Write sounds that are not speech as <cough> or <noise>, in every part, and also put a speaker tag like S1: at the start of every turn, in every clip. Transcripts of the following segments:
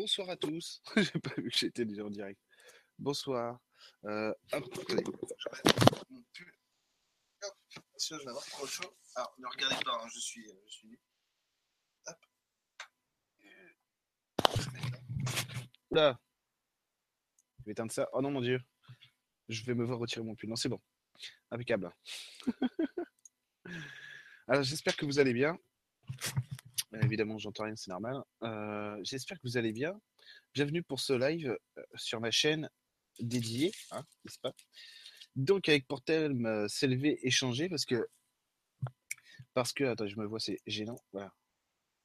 S1: bonsoir à tous. <laughs> J'ai pas vu que j'étais déjà en direct. Bonsoir. Euh, hop, attendez, je vais avoir trop chaud. Alors, ne regardez pas, hein, je suis, je suis nu. Hop. Là. Je vais éteindre ça. Oh non, mon Dieu. Je vais me voir retirer mon pull. Non, c'est bon. Impeccable. <laughs> Alors, j'espère que vous allez bien. Euh, évidemment, j'entends rien, c'est normal. Euh, j'espère que vous allez bien. Bienvenue pour ce live euh, sur ma chaîne dédiée, hein, n'est-ce pas? Donc, avec pour thème s'élever, échanger, parce que. Parce que. Attends, je me vois, c'est gênant. Voilà.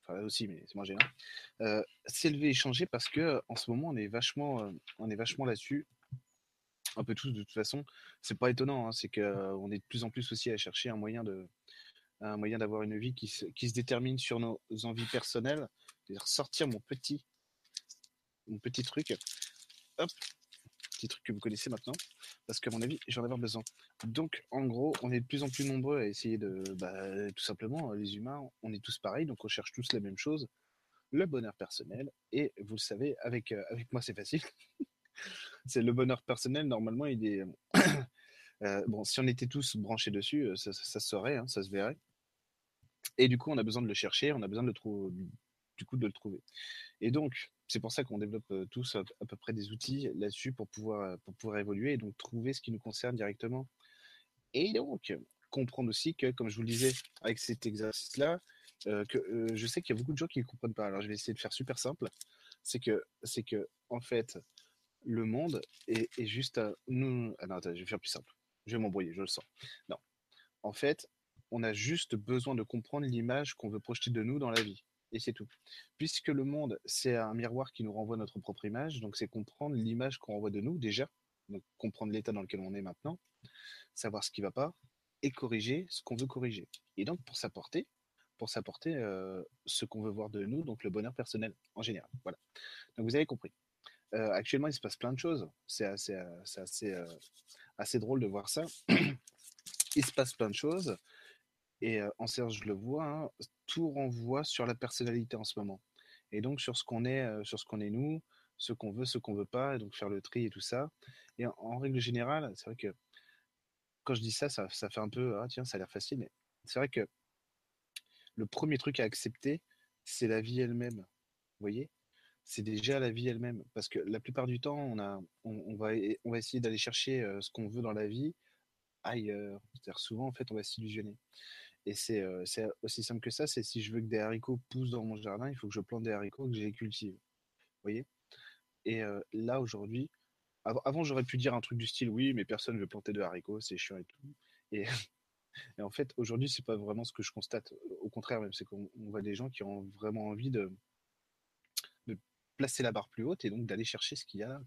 S1: Enfin, là aussi, mais c'est moins gênant. s'élever, échanger, parce que en ce moment, on est vachement, vachement là-dessus un peu tous de toute façon. C'est pas étonnant, hein, c'est qu'on est de plus en plus aussi à chercher un moyen de, un moyen d'avoir une vie qui se, qui se, détermine sur nos envies personnelles. C'est-à-dire sortir mon petit, mon petit truc. Hop, petit truc que vous connaissez maintenant, parce qu'à mon avis, j'en avoir besoin. Donc, en gros, on est de plus en plus nombreux à essayer de, bah, tout simplement, les humains, on est tous pareils, donc on cherche tous la même chose, le bonheur personnel. Et vous le savez, avec, euh, avec moi, c'est facile. <laughs> c'est le bonheur personnel. Normalement, il est <coughs> euh, bon, si on était tous branchés dessus, euh, ça, ça, se saurait, hein, ça se verrait. Et du coup, on a besoin de le chercher, on a besoin de le trouver, du coup, de le trouver. Et donc, c'est pour ça qu'on développe euh, tous à, peu près des outils là-dessus pour pouvoir, euh, pour pouvoir évoluer et donc trouver ce qui nous concerne directement. Et donc, comprendre aussi que, comme je vous le disais avec cet exercice-là, euh, que je sais qu'il y a beaucoup de gens qui ne comprennent pas. Alors, je vais essayer de faire super simple. C'est que, c'est que, en fait, le monde est, est juste à nous. Ah non, attends, je vais faire plus simple. Je vais m'embrouiller, je le sens. Non. En fait, on a juste besoin de comprendre l'image qu'on veut projeter de nous dans la vie. Et c'est tout. Puisque le monde, c'est un miroir qui nous renvoie notre propre image, donc c'est comprendre l'image qu'on renvoie de nous déjà, donc comprendre l'état dans lequel on est maintenant, savoir ce qui ne va pas, et corriger ce qu'on veut corriger. Et donc pour s'apporter, pour s'apporter euh, ce qu'on veut voir de nous, donc le bonheur personnel en général. Voilà. Donc vous avez compris. Euh, actuellement, il se passe plein de choses. C'est assez, euh, assez, assez drôle de voir ça. <clears throat> il se passe plein de choses. Et en Serge, je le vois, hein, tout renvoie sur la personnalité en ce moment. Et donc sur ce qu'on est, sur ce qu'on est nous, ce qu'on veut, ce qu'on veut pas, et donc faire le tri et tout ça. Et en, règle générale, c'est vrai que quand je dis ça, ça, fait un peu, ah tiens, ça a l'air facile, mais c'est vrai que le premier truc à accepter, c'est la vie elle-même. Vous voyez? C'est déjà la vie elle-même. Parce que la plupart du temps, on va essayer d'aller chercher ce qu'on veut dans la vie ailleurs. C'est-à-dire souvent, en fait, on va s'illusionner. Et c'est aussi simple que ça, c'est si je veux que des haricots poussent dans mon jardin, il faut que je plante des haricots que je les cultive. Vous voyez? Et là, aujourd'hui, avant, j'aurais pu dire un truc du style, oui, mais personne ne veut planter de haricots, c'est chiant et tout. <laughs> Et, en fait, aujourd'hui, c'est pas vraiment ce que je constate. Au contraire, même, c'est qu'on voit des gens qui ont vraiment envie de, placer la barre plus haute et donc d'aller chercher ce qu'il y a là.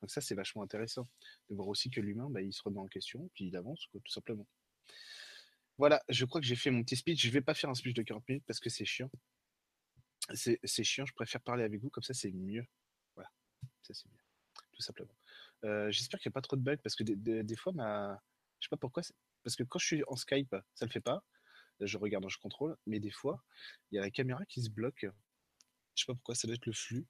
S1: Donc ça, c'est vachement intéressant de voir aussi que l'humain, bah, il se remet en question, puis il avance, tout simplement. Voilà, je crois que j'ai fait mon petit speech. Je ne vais pas faire un speech de 40 minutes parce que c'est chiant. C'est chiant, je préfère parler avec vous, comme ça c'est mieux. Voilà, ça c'est mieux, tout simplement. Euh, j'espère qu'il n'y a pas trop de bugs parce que des, fois, ma... je sais pas pourquoi, parce que quand je suis en Skype, ça ne le fait pas. je regarde, je contrôle, mais des fois, il y a la caméra qui se bloque. Je sais pas pourquoi, ça doit être le flux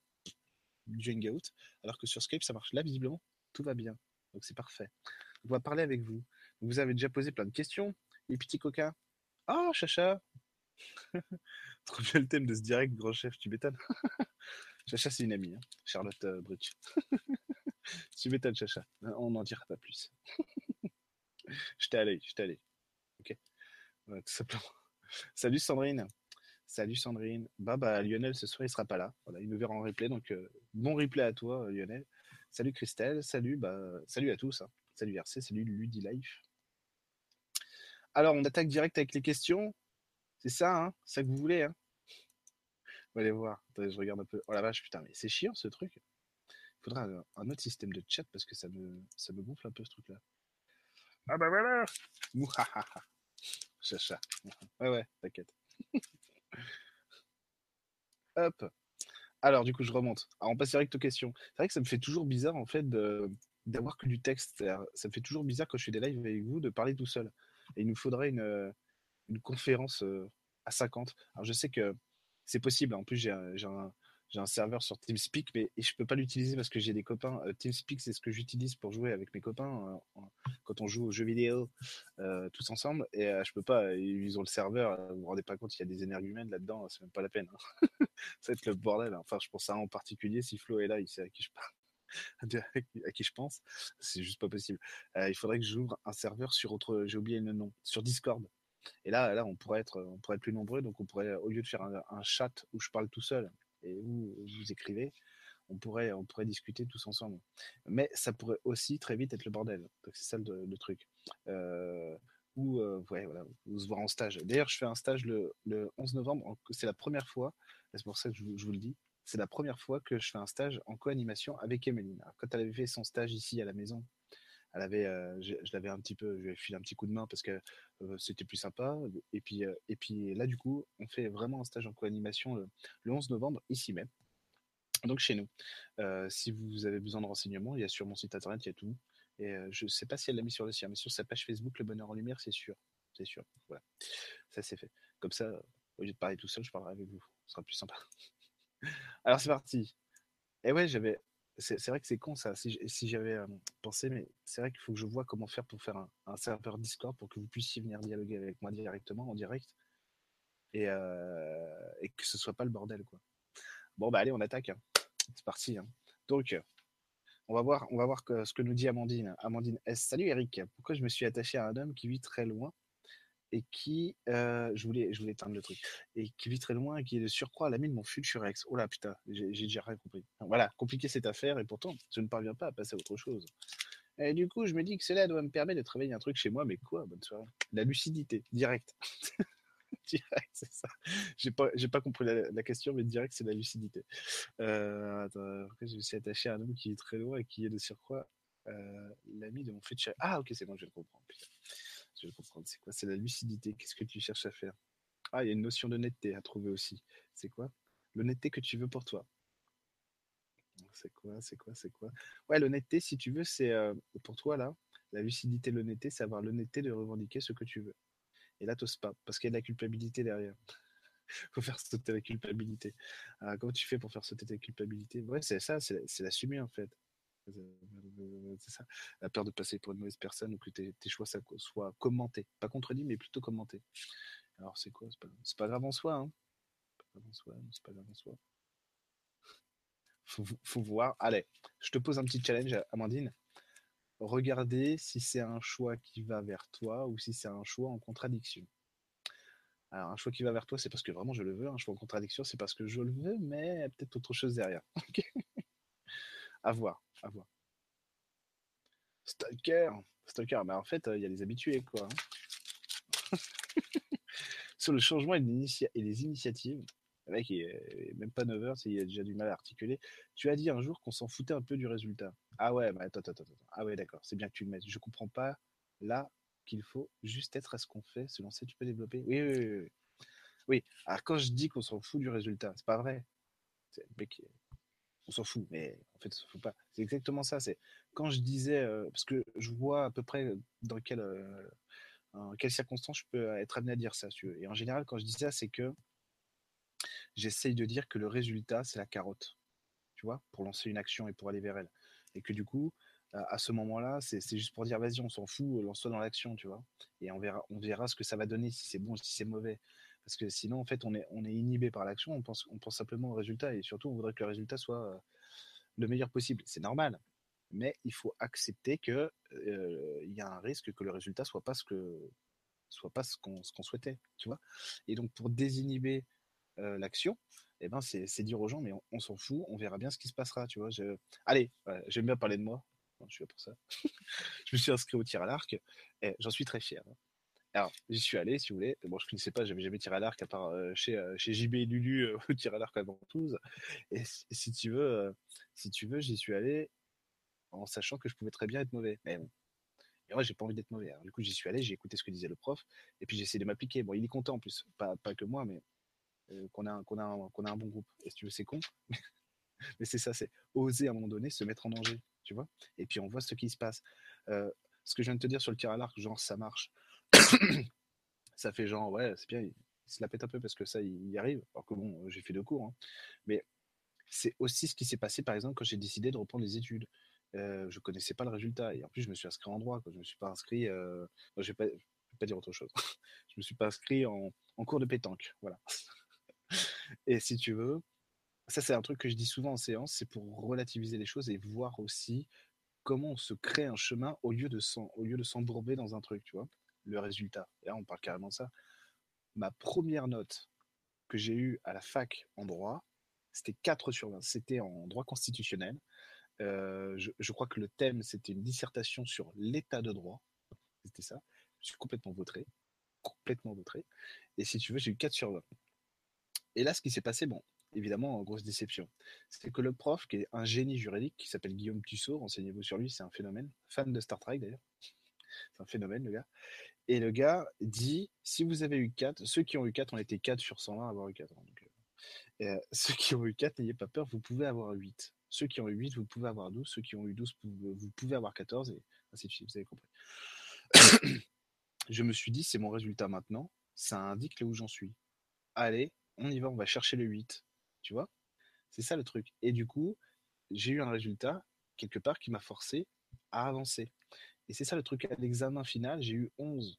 S1: du Hangout, alors que sur Skype, ça marche. Là, visiblement, tout va bien. Donc c'est parfait. On va parler avec vous. Vous avez déjà posé plein de questions. Les petits coca. Ah, Chacha <laughs> Trop bien le thème de ce direct, grand chef, tu m'étonnes. <laughs> Chacha, c'est une amie, hein. Charlotte euh, Brutch. <laughs> tu m'étonnes, Chacha. On n'en dira pas plus. je t'ai allé, je t'ai allé. Ok. tout simplement. Salut Sandrine. Salut Sandrine. Bah, bah, Lionel, ce soir, il sera pas là. Voilà, il nous verra en replay. Donc, euh, bon replay à toi, Lionel. Salut Christelle. Salut, bah, salut à tous. Hein. Salut RC. Salut Life. Alors, on attaque direct avec les questions. C'est ça, hein ça que vous voulez, hein On va aller voir. Attendez, je regarde un peu. Oh la vache, putain, mais c'est chiant ce truc. Il faudra un autre système de chat parce que ça me, ça me gonfle un peu ce truc-là. Ah bah voilà <laughs> Chacha. Ouais, ouais, t'inquiète. <laughs> Hop. Alors, du coup, je remonte. Alors, on passe direct aux questions. C'est vrai que ça me fait toujours bizarre, en fait, d'avoir que du texte. Ça me fait toujours bizarre quand je fais des lives avec vous de parler tout seul. Il nous faudrait une, euh, conférence euh, à 50. Alors je sais que c'est possible. En plus, j'ai un, serveur sur TeamSpeak, mais je peux pas l'utiliser parce que j'ai des copains. Euh, TeamSpeak, c'est ce que j'utilise pour jouer avec mes copains euh, quand on joue aux jeux vidéo euh, tous ensemble. Et je peux pas. Ils ont le serveur. Vous vous rendez pas compte, il y a des énergumènes là-dedans. C'est même pas la peine. Hein. <laughs> Ça va être le bordel. Enfin, je pense à un en particulier. Si Flo est là, il sait à qui je parle. À qui je pense, c'est juste pas possible. il faudrait que j'ouvre un serveur sur autre, j'ai oublié le nom, sur Discord. Et là, là, on pourrait être, on pourrait être plus nombreux, donc on pourrait, au lieu de faire un chat où je parle tout seul, et où vous écrivez, on pourrait, on pourrait discuter tous ensemble. Mais ça pourrait aussi très vite être le bordel. C'est ça le, truc. Euh, ou euh, ouais, voilà, se voir en stage. D'ailleurs, je fais un stage le, 11 novembre. C'est la première fois, c'est pour ça que je, vous le dis, c'est la première fois que je fais un stage en co-animation avec Emeline. quand elle avait fait son stage ici à la maison, euh, je, l'avais un petit peu, je lui ai filé un petit coup de main parce que euh, c'était plus sympa. Et puis, euh, et puis là, du coup, on fait vraiment un stage en co-animation le, 11 novembre, ici même. Donc chez nous. si vous avez besoin de renseignements, il y a sur mon site internet, il y a tout. Et je ne sais pas si elle l'a mis sur le sien, mais sur sa page Facebook, Le Bonheur en Lumière, c'est sûr. C'est sûr. Voilà. Ça, c'est fait. Comme ça, au lieu de parler tout seul, je parlerai avec vous. Ce sera plus sympa. Alors, c'est parti. Et ouais, j'avais c'est vrai que c'est con ça, si, j'avais pensé, mais c'est vrai qu'il faut que je vois comment faire pour faire un, serveur Discord pour que vous puissiez venir dialoguer avec moi directement, en direct, et, et que ce soit pas le bordel, quoi. Bon, bah allez, on attaque. Hein. C'est parti. Hein. Donc, on va voir, on va voir ce que nous dit Amandine. Amandine S. Salut Eric, pourquoi je me suis attaché à un homme qui vit très loin? Et qui, euh, je voulais, je voulais éteindre le truc, et qui vit très loin et qui est de surcroît l'ami de mon futur ex. Oh là putain, j'ai déjà rien compris. Voilà, compliqué cette affaire et pourtant je ne parviens pas à passer à autre chose. Et du coup, je me dis que cela doit me permettre de travailler un truc chez moi, mais quoi, bonne soirée. La lucidité, direct. <laughs> direct, c'est ça. J'ai pas, pas compris la, question, mais direct, c'est la lucidité. Euh, attends, je me suis attaché à un homme qui est très loin et qui est de surcroît euh, l'ami de mon futur. Ah, ok, c'est bon, je le comprends. Putain. Je vais comprendre. C'est quoi? C'est la lucidité. Qu'est-ce que tu cherches à faire? Ah, il y a une notion d'honnêteté à trouver aussi. C'est quoi? L'honnêteté que tu veux pour toi. C'est quoi? C'est quoi? C'est quoi? Ouais, l'honnêteté, si tu veux, c'est euh, pour toi là. La lucidité, l'honnêteté, c'est avoir l'honnêteté de revendiquer ce que tu veux. Et là, t'oses pas, parce qu'il y a de la culpabilité derrière. <laughs> faut faire sauter la culpabilité. Alors, comment tu fais pour faire sauter ta culpabilité? Ouais, c'est ça, c'est l'assumer en fait. C'est la peur de passer pour une mauvaise personne ou que tes, choix soient commentés. Pas contredits, mais plutôt commentés. Alors, c'est quoi? C'est pas, pas, grave en soi. Hein c'est pas grave en soi. Faut, faut voir. Allez, je te pose un petit challenge, Amandine. Regardez si c'est un choix qui va vers toi ou si c'est un choix en contradiction. Alors, un choix qui va vers toi, c'est parce que vraiment je le veux. Un choix en contradiction, c'est parce que je le veux, mais peut-être autre chose derrière. <laughs> à voir à voir. Stalker, Stalker, mais en fait, il y a les habitués, quoi. Hein. <laughs> Sur le changement et les, initiatives, le mec, il est même pas 9 heures, il a déjà du mal à articuler. Tu as dit un jour qu'on s'en foutait un peu du résultat. Ah ouais, mais attends, attends, attends. Ah ouais, d'accord, c'est bien que tu le mettes. Je comprends pas là qu'il faut juste être à ce qu'on fait, se lancer, tu peux développer. Oui, oui, oui. Oui, alors quand je dis qu'on s'en fout du résultat, c'est pas vrai. Le mec, on s'en fout, mais en fait, fout pas. C'est exactement ça. C'est quand je disais, euh, parce que je vois à peu près dans euh, quelles circonstances je peux être amené à dire ça. Et en général, quand je dis ça, c'est que j'essaye de dire que le résultat, c'est la carotte, tu vois, pour lancer une action et pour aller vers elle. Et que du coup, à ce moment-là, c'est juste pour dire, vas-y, on s'en fout, lance-toi dans l'action, tu vois. Et on verra, on verra ce que ça va donner, si c'est bon, si c'est mauvais. Parce que sinon, en fait, on est, on est inhibé par l'action, on pense, simplement au résultat et surtout, on voudrait que le résultat soit le meilleur possible. C'est normal, mais il faut accepter que euh, il y a un risque que le résultat soit pas ce soit pas ce qu'on souhaitait, tu vois? Et donc, pour désinhiber l'action, eh ben, c'est dire aux gens, mais on, s'en fout, on verra bien ce qui se passera, tu vois? Allez, j'aime bien parler de moi, je suis là pour ça. <laughs> je me suis inscrit au tir à l'arc et j'en suis très fier. Hein. Alors, j'y suis allé, si vous voulez. Bon, je ne connaissais pas, j'avais jamais tiré à l'arc à part euh, chez, euh, chez JB et Lulu, euh, <laughs> tir à l'arc à Ventouse. Et, si tu veux, si tu veux, j'y suis allé en sachant que je pouvais très bien être mauvais. Mais bon. Et moi, j'ai pas envie d'être mauvais. du coup, j'y suis allé, j'ai écouté ce que disait le prof, et puis j'ai essayé de m'appliquer. Bon, il est content en plus, pas, pas que moi, mais qu'on a, qu'on a, qu'on a un bon groupe. Et si tu veux, c'est con. <laughs> mais c'est ça, c'est oser à un moment donné se mettre en danger, tu vois. Et puis on voit ce qui se passe. ce que je viens de te dire sur le tir à l'arc, genre ça marche <coughs> ça fait genre, ouais, c'est bien, il, se la pète un peu parce que ça, il y arrive. Alors que bon, j'ai fait deux cours. Hein. Mais c'est aussi ce qui s'est passé, par exemple, quand j'ai décidé de reprendre les études. Euh, je connaissais pas le résultat. Et en plus, je me suis inscrit en droit. Je me suis pas inscrit. Euh... je vais pas, vais pas dire autre chose. <laughs> je me suis pas inscrit en, en cours de pétanque. Voilà. <laughs> et si tu veux, ça, c'est un truc que je dis souvent en séance, c'est pour relativiser les choses et voir aussi comment on se crée un chemin au lieu de s'embourber dans un truc, tu vois, le résultat. Et là, on parle carrément de ça. Ma première note que j'ai eue à la fac en droit, c'était 4 sur 20. C'était en droit constitutionnel. Euh, je, crois que le thème, c'était une dissertation sur l'état de droit. C'était ça. Je suis complètement vautré. Complètement vautré. Et si tu veux, j'ai eu 4 sur 20. Et là, ce qui s'est passé, bon, évidemment, grosse déception. C'est que le prof, qui est un génie juridique, qui s'appelle Guillaume Tussaud, renseignez-vous sur lui, c'est un phénomène, fan de Star Trek d'ailleurs, c'est un phénomène le gars. Et le gars dit, si vous avez eu 4, ceux qui ont eu 4 ont été 4 sur 120 à avoir eu 4. Donc, euh, euh, <laughs> ceux qui ont eu 4, n'ayez pas peur, vous pouvez avoir 8. Ceux qui ont eu 8, vous pouvez avoir 12. Ceux qui ont eu 12, vous pouvez avoir 14. Et ainsi de suite, vous avez compris. <coughs> Je me suis dit, c'est mon résultat maintenant. Ça indique là où j'en suis. Allez, on y va, on va chercher le 8. Tu vois? C'est ça le truc. Et du coup, j'ai eu un résultat, quelque part, qui m'a forcé à avancer. Et c'est ça le truc. À l'examen final, j'ai eu 11.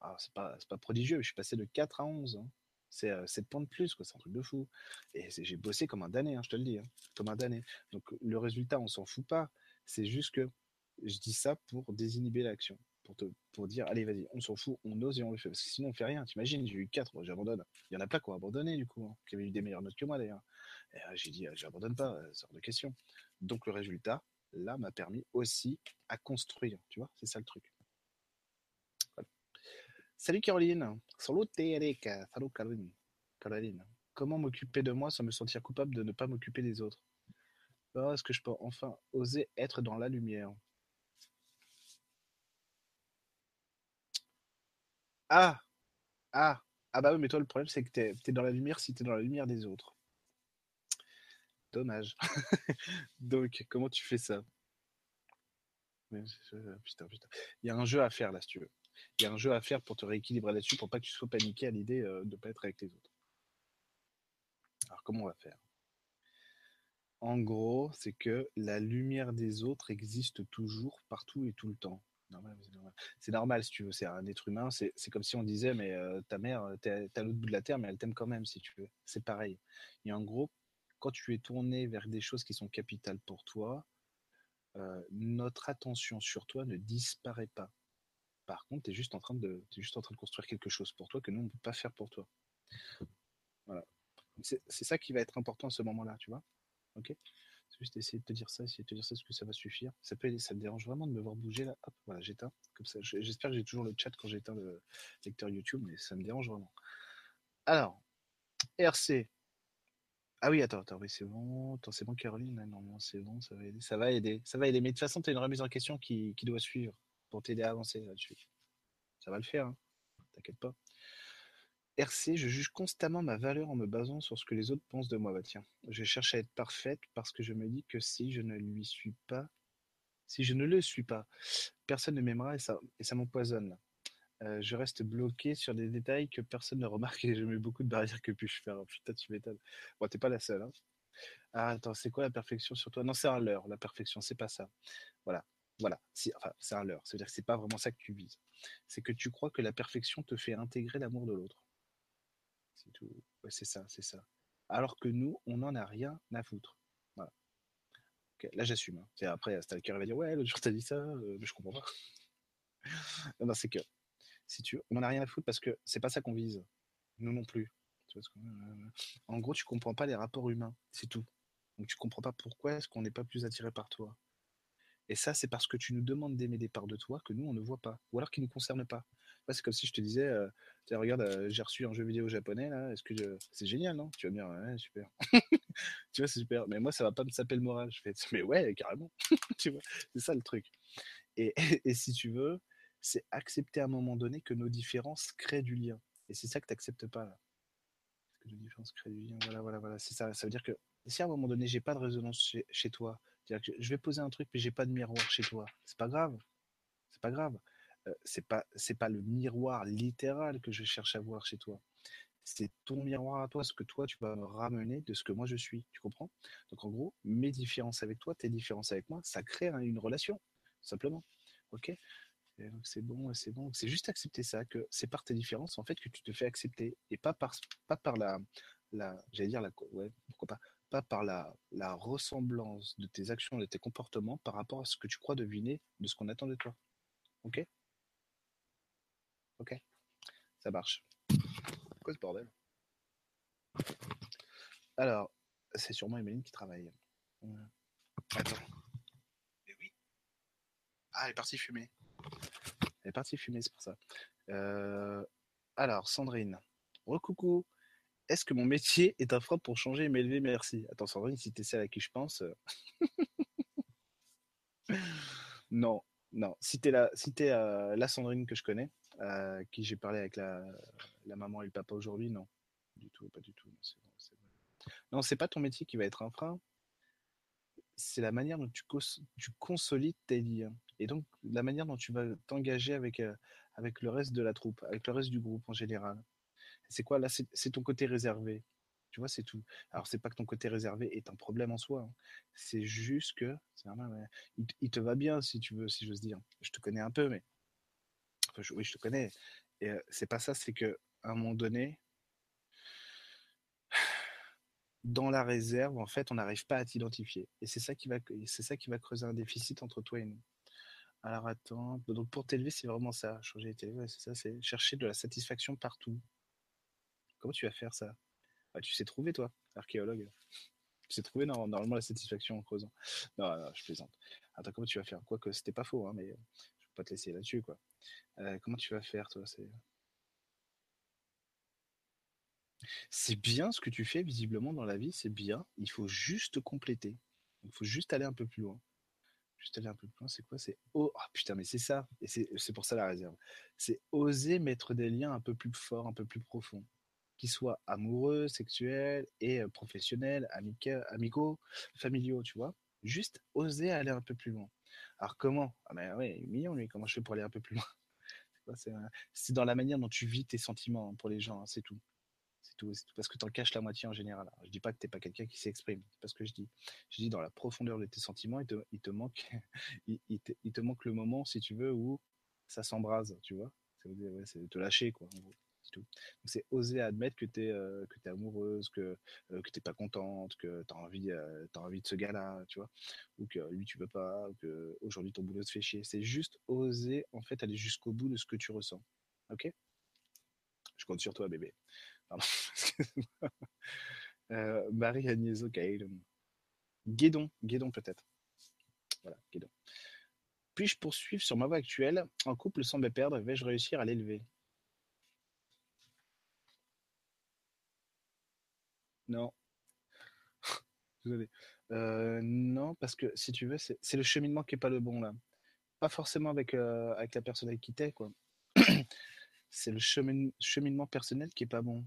S1: Alors, c'est pas, pas prodigieux, je suis passé de 4 à 11. Hein. C'est 7 points de plus, quoi. C'est un truc de fou. Et j'ai bossé comme un damné, hein, je te le dis. Hein. Comme un damné. Donc, le résultat, on s'en fout pas. C'est juste que je dis ça pour désinhiber l'action pour, te, pour dire allez, vas-y, on s'en fout, on ose et on le fait. Parce que sinon, on fait rien. T'imagines, j'ai eu 4, j'abandonne. Il y en a pas qui ont abandonné, du coup, qui avaient eu des meilleures notes que moi d'ailleurs. Euh, j'ai dit, j'abandonne pas, euh, c'est hors de question. Donc, le résultat, là, m'a permis aussi à construire. Tu vois, c'est ça le truc. Salut Caroline. Salut. Salut Caroline. Caroline. Comment m'occuper de moi sans me sentir coupable de ne pas m'occuper des autres? Oh, Est-ce que je peux enfin oser être dans la lumière? Ah! Ah! Ah bah oui, mais toi, le problème, c'est que t'es es dans la lumière si t'es dans la lumière des autres. Dommage. <laughs> Donc, comment tu fais ça? Putain, putain. Il y a un jeu à faire là, si tu veux. Il y a un jeu à faire pour te rééquilibrer là-dessus, pour pas que tu sois paniqué à l'idée euh, de ne pas être avec les autres. Alors, comment on va faire? En gros, c'est que la lumière des autres existe toujours, partout et tout le temps. C'est normal. si tu veux, c'est un être humain. C'est comme si on disait, mais euh, ta mère, t'es à l'autre bout de la terre, mais elle t'aime quand même, si tu veux. C'est pareil. Et en gros, quand tu es tourné vers des choses qui sont capitales pour toi, euh, notre attention sur toi ne disparaît pas. Par contre, tu es juste en train de, es juste en train de construire quelque chose pour toi que nous on ne peut pas faire pour toi. Voilà. C'est ça qui va être important à ce moment-là, tu vois. Ok? Juste essayer de te dire ça, essayer de te dire ça, est-ce que ça va suffire Ça peut ça me dérange vraiment de me voir bouger là. Hop, voilà, j'éteins. Comme ça, j'espère que j'ai toujours le chat quand j'éteins le lecteur YouTube, mais ça me dérange vraiment. Alors, RC. Ah oui, attends, attends, oui, c'est bon. Attends, c'est bon, Caroline. Non, c'est bon, ça va aider. Ça va aider. Ça va aider. Mais de toute façon, tu as une remise en question qui, qui doit suivre pour t'aider à avancer là-dessus. Ça va le faire, hein. T'inquiète pas. RC, je juge constamment ma valeur en me basant sur ce que les autres pensent de moi. Bah tiens, je cherche à être parfaite parce que je me dis que si je ne lui suis pas, si je ne le suis pas, personne ne m'aimera et ça, et ça m'empoisonne. Euh, je reste bloqué sur des détails que personne ne remarque et je mets beaucoup de barrières que puis-je faire. Putain, tu m'étonnes. Bon, t'es pas la seule. Hein. Ah, attends, c'est quoi la perfection sur toi? Non, c'est un leurre. La perfection, c'est pas ça. Voilà. Voilà, c'est un leurre. C'est-à-dire que c'est pas vraiment ça que tu vises. C'est que tu crois que la perfection te fait intégrer l'amour de l'autre. C'est tout. c'est ça, c'est ça. Alors que nous, on n'en a rien à foutre. Voilà. là, j'assume. Hein. Après, Stalker va dire Ouais, l'autre jour, t'as dit ça, euh, mais je comprends pas. <laughs> non, c'est que, si tu on n'en a rien à foutre parce que c'est pas ça qu'on vise. Nous non plus. En gros, tu comprends pas les rapports humains. C'est tout. Donc, tu comprends pas pourquoi est-ce qu'on n'est pas plus attiré par toi. Et ça, c'est parce que tu nous demandes d'aimer des parts de toi que nous, on ne voit pas, ou alors qui ne nous concernent pas. c'est comme si je te disais, euh, regarde, euh, j'ai reçu un jeu vidéo japonais, là, est-ce que c'est génial, non? Tu vas me dire, ouais, super. <laughs> tu vois, c'est super. Mais moi, ça va pas me saper le moral. Je fais, mais ouais, carrément. <laughs> tu vois, c'est ça le truc. Et, <laughs> et, si tu veux, c'est accepter à un moment donné que nos différences créent du lien. Et c'est ça que tu n'acceptes pas. Que nos différences créent du lien. Voilà, voilà, voilà. C'est ça. Ça veut dire que si à un moment donné, j'ai pas de résonance chez, chez toi, que je vais poser un truc, mais j'ai pas de miroir chez toi. C'est pas grave. C'est pas grave. Euh, c'est pas c'est pas le miroir littéral que je cherche à voir chez toi. c'est ton miroir à toi, ce que toi tu vas me ramener de ce que moi je suis. Tu comprends? Donc en gros, mes différences avec toi, tes différences avec moi, ça crée une relation, simplement. Ok? C'est bon, c'est bon. C'est juste accepter ça, que c'est par tes différences en fait que tu te fais accepter et pas par, la, la j'allais dire la, pourquoi pas, pas par la, la ressemblance de tes actions, de tes comportements par rapport à ce que tu crois deviner de ce qu'on attend de toi. Ok? Ok? Ça marche. Quoi ce bordel? Alors, c'est sûrement Emeline qui travaille. Attends. Mais oui. Ah, elle est partie fumer. Elle est partie fumer, c'est pour ça. Euh, alors, Sandrine. Recoucou. Est-ce que mon métier <laughs> est un frein pour changer et m'élever? Merci. Attends, Sandrine, si tu celle à qui je pense. Euh. <laughs> non, non. Si tu es, la, si euh, la Sandrine que je connais, qui j'ai parlé avec la, maman et le papa aujourd'hui, non. Du tout, pas du tout. Non, c'est pas ton métier qui va être un frein. C'est la manière dont tu, tu consolides tes liens et donc la manière dont tu vas t'engager avec, euh, avec le reste de la troupe, avec le reste du groupe en général. C'est quoi? Là C'est ton côté réservé. Tu vois, c'est tout. Alors, c'est pas que ton côté réservé est un problème en soi. Hein. C'est juste que, il, te va bien, si tu veux, si j'ose dire. Je te connais un peu, mais. oui, je te connais. Et euh, c'est pas ça, c'est que à un moment donné, dans la réserve, en fait, on n'arrive pas à t'identifier. Et c'est ça c'est ça qui va creuser un déficit entre toi et nous. Alors attends, donc pour t'élever, c'est vraiment ça, changer t'élever, c'est ça, c'est chercher de la satisfaction partout. Comment tu vas faire ça? Ah, Tu sais trouver, toi, archéologue. Tu sais trouver normalement la satisfaction en creusant. Non, non, je plaisante. Attends, comment tu vas faire? Quoique c'était pas faux, hein, mais je vais pas te laisser là-dessus, quoi. Euh, comment tu vas faire, toi C'est c'est bien ce que tu fais visiblement dans la vie, c'est bien. Il faut juste compléter. Il faut juste aller un peu plus loin juste aller un peu plus loin, c'est quoi? C'est oh, putain, mais c'est ça, et c'est pour ça la réserve. C'est oser mettre des liens un peu plus forts, un peu plus profonds, qui soient amoureux, sexuels et euh, professionnels, amicaux, familiaux, tu vois. Juste oser aller un peu plus loin. Alors comment? Ah ben ouais, mignon lui, comment je fais pour aller un peu plus loin? <laughs> C'est dans la manière dont tu vis tes sentiments pour les gens, hein, c'est tout. C'est tout, parce que tu en caches la moitié en général. Je dis pas que tu n'es pas quelqu'un qui s'exprime, c'est pas ce que je dis. Je dis dans la profondeur de tes sentiments, il te, manque, <laughs> il, te, manque le moment, si tu veux, où ça s'embrase, tu vois. C'est de te lâcher, quoi. C'est oser admettre que tu es, euh, amoureuse, que, euh, que tu n'es pas contente, que tu as, envie, euh, envie de ce gars-là, ou que lui tu peux pas, ou que aujourd'hui ton boulot te fait chier. C'est juste oser en fait aller jusqu'au bout de ce que tu ressens. Ok? Je compte sur toi, bébé. <laughs> Euh, Marie-Agnès Guédon, Guédon peut-être. Voilà, Guédon. Puis-je poursuivre sur ma voie actuelle? En couple sans me perdre, vais-je réussir à l'élever? Non. <laughs> Euh, non, parce que si tu veux, c'est le cheminement qui est pas le bon là. Pas forcément avec, euh, la personne avec qui t'es, quoi. <clears throat> c'est le cheminement personnel qui est pas bon.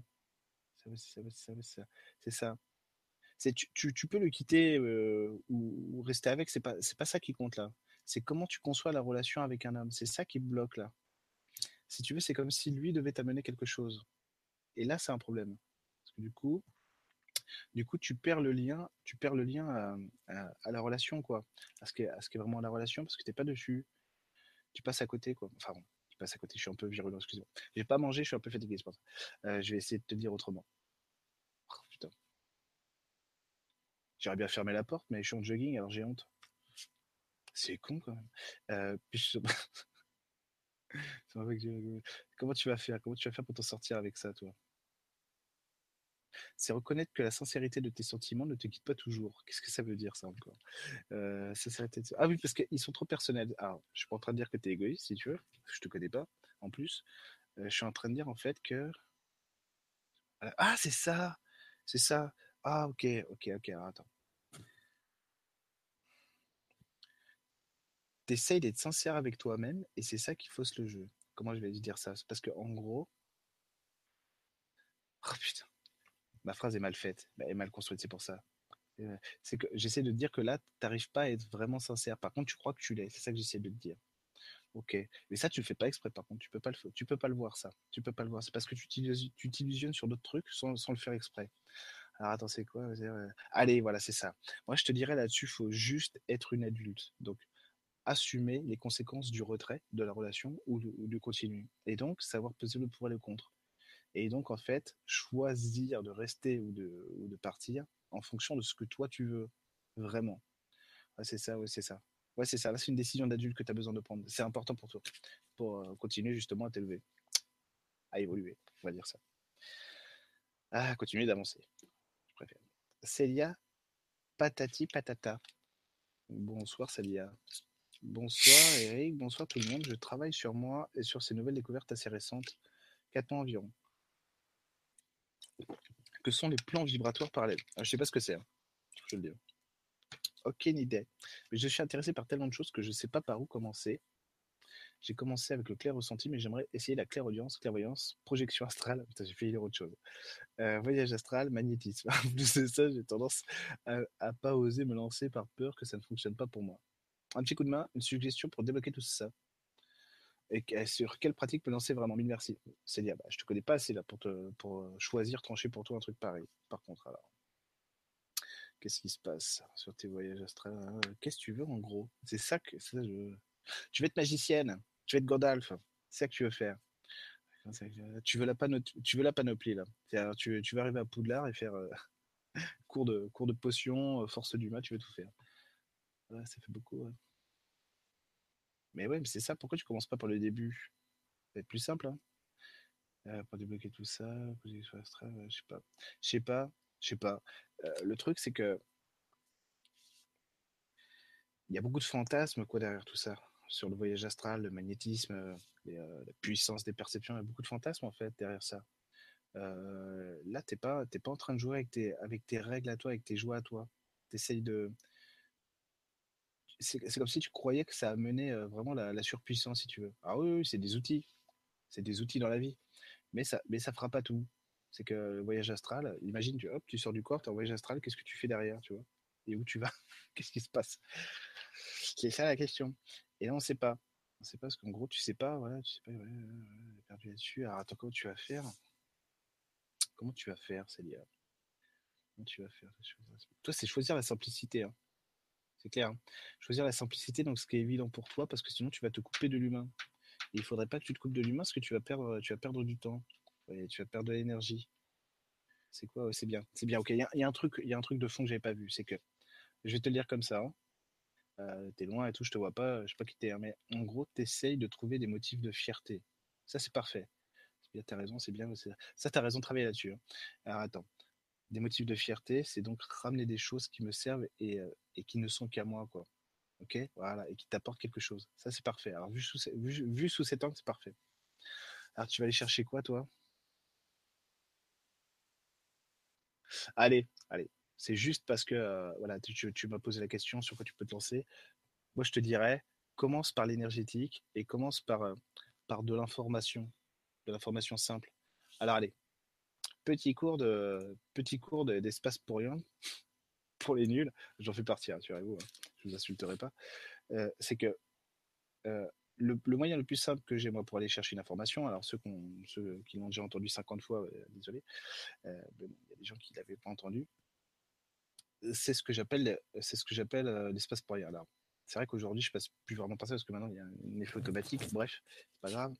S1: C'est ça. C'est tu, tu, peux le quitter euh, ou, rester avec, c'est pas c'est pas ça qui compte là. C'est comment tu conçois la relation avec un homme. C'est ça qui bloque là. Si tu veux, c'est comme si lui devait t'amener quelque chose. Et là, c'est un problème. Parce que du coup, du coup, tu perds le lien, tu perds le lien à, la relation, quoi. À ce qui est, vraiment la relation, parce que t'es pas dessus. Tu passes à côté, quoi. Enfin bon, à côté. Je suis un peu virulent, excusez-moi. J'ai pas mangé, je suis un peu fatigué, pour ça. Euh, je vais essayer de te dire autrement. Oh, putain. J'aurais bien fermé la porte, mais je suis en jogging, alors j'ai honte. C'est con quand même. Euh, <laughs> Comment tu vas faire? Comment tu vas faire pour t'en sortir avec ça, toi? C'est reconnaître que la sincérité de tes sentiments ne te quitte pas toujours. Qu'est-ce que ça veut dire ça encore? Euh, Ah oui, parce qu'ils sont trop personnels. Alors, je suis pas en train de dire que tu es égoïste, si tu veux. Je te connais pas, en plus. Euh, je suis en train de dire en fait que... Ah, c'est ça C'est ça Ah, ok, ok, ok, alors, attends. T'essayes d'être sincère avec toi-même et c'est ça qui fausse le jeu. Comment je vais dire ça? Parce que en gros... Oh putain ma phrase est mal faite, elle est mal construite, c'est pour ça. Euh, c'est que j'essaie de te dire que là, tu n'arrives pas à être vraiment sincère. Par contre, tu crois que tu l'es. C'est ça que j'essaie de te dire. Ok. Mais ça, tu le fais pas exprès, par contre. Tu peux pas le, tu peux pas le voir, ça. Tu peux pas le voir. C'est parce que tu t'illusionnes sur d'autres trucs sans, le faire exprès. Alors, attends, c'est quoi? Allez, voilà, c'est ça. Moi, je te dirais là-dessus, faut juste être une adulte. Donc, assumer les conséquences du retrait de la relation ou, du continu. Et donc, savoir peser le pour et le contre. Et donc, en fait, choisir de rester ou de, ou de partir en fonction de ce que toi, tu veux vraiment. c'est ça, oui, c'est ça. Ouais, c'est ça. Là, c'est une décision d'adulte que tu as besoin de prendre. C'est important pour toi, pour euh, continuer justement à t'élever, à évoluer, on va dire ça. À continuer d'avancer. Je préfère. Célia Patati Patata. Bonsoir Célia. Bonsoir Eric, bonsoir tout le monde. Je travaille sur moi et sur ces nouvelles découvertes assez récentes, 4 mois environ. Que sont les plans vibratoires parallèles ah, Je sais pas ce que c'est. Hein. Je le dis aucune idée. Mais je suis intéressé par tellement de choses que je ne sais pas par où commencer. J'ai commencé avec le clair ressenti, mais j'aimerais essayer la clairaudience, clairvoyance, projection astrale. J'ai fait lire autre chose. Euh, voyage astral, magnétisme. <laughs> En ça, j'ai tendance à, ne pas oser me lancer par peur que ça ne fonctionne pas pour moi. Un petit coup de main, une suggestion pour débloquer tout ça. Et sur quelle pratique peut lancer vraiment merci. C'est dire, bah, je te connais pas assez là pour, te, pour euh, choisir, trancher pour toi un truc pareil. Par contre, alors. Qu'est-ce qui se passe sur tes voyages astrales Qu'est-ce que tu veux en gros? C'est ça que ça, je... tu veux être magicienne, tu veux être Gandalf, c'est ça que tu veux faire. Tu veux la, tu veux la panoplie là. Tu, tu veux arriver à Poudlard et faire euh, <laughs> cours, de, cours de potion, euh, force du mal, tu veux tout faire. Ouais, ça fait beaucoup. Mais ouais, mais c'est ça. Pourquoi tu commences pas par le début? Être plus simple. Hein euh, pour débloquer tout ça, je sais pas. Je sais pas. Je sais pas. Euh, le truc, c'est que il y a beaucoup de fantasmes quoi derrière tout ça sur le voyage astral, le magnétisme, euh, la puissance des perceptions. Il y a beaucoup de fantasmes en fait derrière ça. là, t'es pas, pas en train de jouer avec tes, avec tes règles à toi, avec tes joies à toi. T'essayes de. C'est comme si tu croyais que ça amenait vraiment la, surpuissance, si tu veux. Ah oui, oui c'est des outils. C'est des outils dans la vie. Mais ça, mais ça fera pas tout c'est que le voyage astral, imagine, tu, hop, tu sors du corps, tu es en voyage astral, qu'est-ce que tu fais derrière, tu vois? Et où tu vas? <laughs> Qu'est-ce qui se passe? C'est ça la question. Et là, on ne sait pas. On ne sait pas parce qu'en gros, tu sais pas, voilà, tu sais pas, perdu là-dessus. Alors attends, comment tu vas faire? Comment tu vas faire, Célia? Comment tu vas faire? Toi, c'est choisir la simplicité. Hein. C'est clair. Hein. choisir la simplicité, donc ce qui est évident pour toi, parce que sinon, tu vas te couper de l'humain. Il faudrait pas que tu te coupes de l'humain, parce que tu vas perdre, perdre du temps tu vas perdre de l'énergie. C'est quoi? C'est bien, c'est bien. Ok, il y, a un truc, il un truc de fond que j'avais pas vu, c'est que je vais te le dire comme ça. Hein. Euh, t'es loin et tout, je te vois pas, je sais pas qui t'es, hein, mais en gros, t'essayes de trouver des motifs de fierté. Ça, c'est parfait. T'as raison, c'est bien. Ça, t'as raison de travailler là-dessus. Alors attends, des motifs de fierté, c'est donc ramener des choses qui me servent et, euh, qui ne sont qu'à moi, quoi. Ok, voilà, et qui t'apportent quelque chose. Ça, c'est parfait. Alors vu sous, cet angle, c'est parfait. Alors tu vas aller chercher quoi, toi? Allez, allez. C'est juste parce que euh, voilà, tu, m'as posé la question sur quoi tu peux te lancer. Moi, je te dirais, commence par l'énergétique et commence par, euh, par de l'information, de l'information simple. Alors, allez, petit cours de petit cours d'espace pour rien, <laughs> pour les nuls. J'en fais partie, rassurez-vous. Hein, je vous insulterai pas. Euh, c'est que le, moyen le plus simple que j'ai moi pour aller chercher une information, alors ceux, qui l'ont déjà entendu 50 fois, désolé, euh, il y a des gens qui ne l'avaient pas entendu, c'est ce que j'appelle c'est ce que j'appelle euh, l'espace pour rien. Alors, c'est vrai qu'aujourd'hui, je passe plus vraiment par ça parce que maintenant, il y a un effet automatique. Bref, c'est pas grave.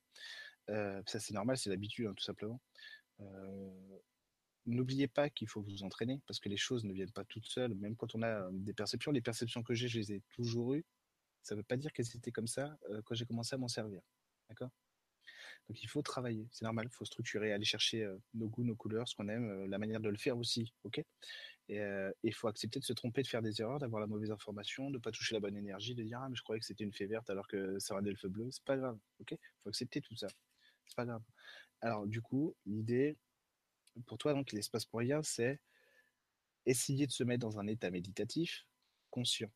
S1: Euh, ça, c'est normal, c'est l'habitude, hein, tout simplement. N'oubliez pas qu'il faut vous entraîner parce que les choses ne viennent pas toutes seules. Même quand on a des perceptions, les perceptions que j'ai, je les ai toujours eues ça ne veut pas dire qu'elles étaient comme ça euh, quand j'ai commencé à m'en servir. D'accord? Donc il faut travailler, c'est normal, il faut structurer, aller chercher euh, nos goûts, nos couleurs, ce qu'on aime, euh, la manière de le faire aussi. ok? Et il faut accepter de se tromper, de faire des erreurs, d'avoir la mauvaise information, de ne pas toucher la bonne énergie, de dire Ah, mais je croyais que c'était une fée verte alors que ça rendait le feu bleu. C'est pas grave. ok? Il faut accepter tout ça. C'est pas grave. Alors, du coup, l'idée pour toi, donc, l'espace pour rien, c'est essayer de se mettre dans un état méditatif conscient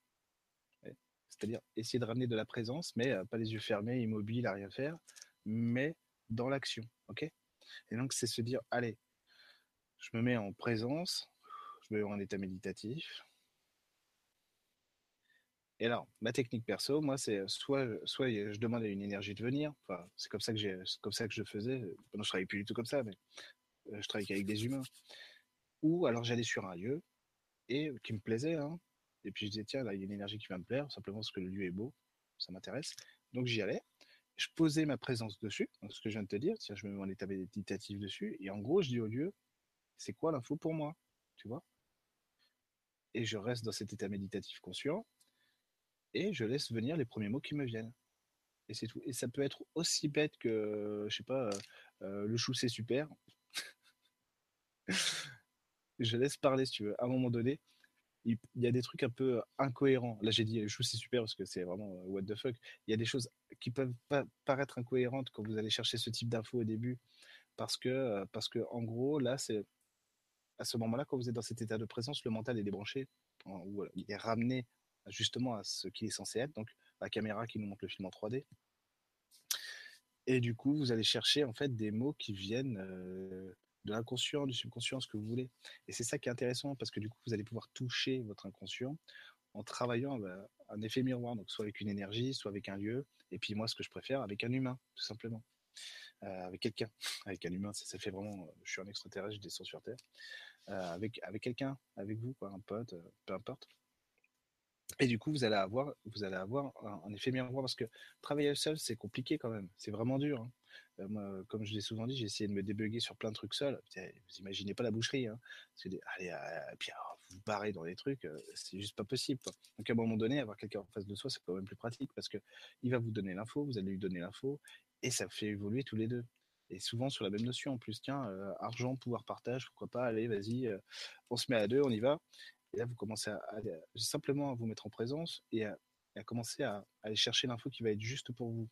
S1: c'est-à-dire essayer de ramener de la présence, mais euh, pas les yeux fermés, immobile, à rien faire, mais dans l'action. Et donc, c'est se dire, allez, je me mets en présence, je me mets en état méditatif, Et alors, ma technique perso, moi, c'est soit, je demande à une énergie de venir. C'est comme ça que j'ai, comme ça que je faisais. Non, je travaille plus du tout comme ça, mais je travaille avec des humains. Ou alors j'allais sur un lieu et qui me plaisait, hein, et puis je disais tiens là il y a une énergie qui va me plaire simplement parce que le lieu est beau, ça m'intéresse. Donc j'y allais, je posais ma présence dessus, ce que je viens de te dire, tiens je me mets en état méditatif dessus et en gros je dis au lieu c'est quoi l'info pour moi, tu vois? Et je reste dans cet état méditatif conscient et je laisse venir les premiers mots qui me viennent. Et c'est tout. Et ça peut être aussi bête que, je sais pas, euh, le chou c'est super. <laughs> je laisse parler si tu veux. À un moment donné, il, y a des trucs un peu incohérents. Là, j'ai dit le chou c'est super parce que c'est vraiment euh, what the fuck. Il y a des choses qui peuvent paraître incohérentes quand vous allez chercher ce type d'infos au début. Parce que, euh, parce que, en gros, là, c'est à ce moment-là, quand vous êtes dans cet état de présence, le mental est débranché, ou il est ramené justement à ce qu'il est censé être, donc la caméra qui nous montre le film en 3D. Et du coup, vous allez chercher en fait des mots qui viennent euh, de l'inconscient, du subconscient, ce que vous voulez. Et c'est ça qui est intéressant parce que du coup, vous allez pouvoir toucher votre inconscient en travaillant bah, un effet miroir, donc soit avec une énergie, soit avec un lieu, et puis moi, ce que je préfère, avec un humain, tout simplement. Euh, avec quelqu'un, <laughs> avec un humain, ça, fait vraiment, je suis un extraterrestre, je descends sur Terre, euh, avec, avec quelqu'un, avec vous, quoi, un pote, peu importe. Et du coup, vous allez avoir, vous allez avoir un, effet miroir parce que travailler seul, c'est compliqué quand même. C'est vraiment dur. Hein. Euh, moi, comme je l'ai souvent dit, j'ai essayé de me débugger sur plein de trucs seul. Vous imaginez pas la boucherie. Hein. Allez, euh, puis vous barrez dans des trucs, euh, c'est juste pas possible. Donc à un moment donné, avoir quelqu'un en face de soi, c'est quand même plus pratique parce que il va vous donner l'info, vous allez lui donner l'info, et ça fait évoluer tous les deux. Et souvent sur la même notion en plus, tiens, argent, pouvoir, partage, pourquoi pas, allez, vas-y, on se met à deux, on y va. Et là, vous commencez à, simplement à vous mettre en présence et à, commencer à, aller chercher l'info qui va être juste pour vous,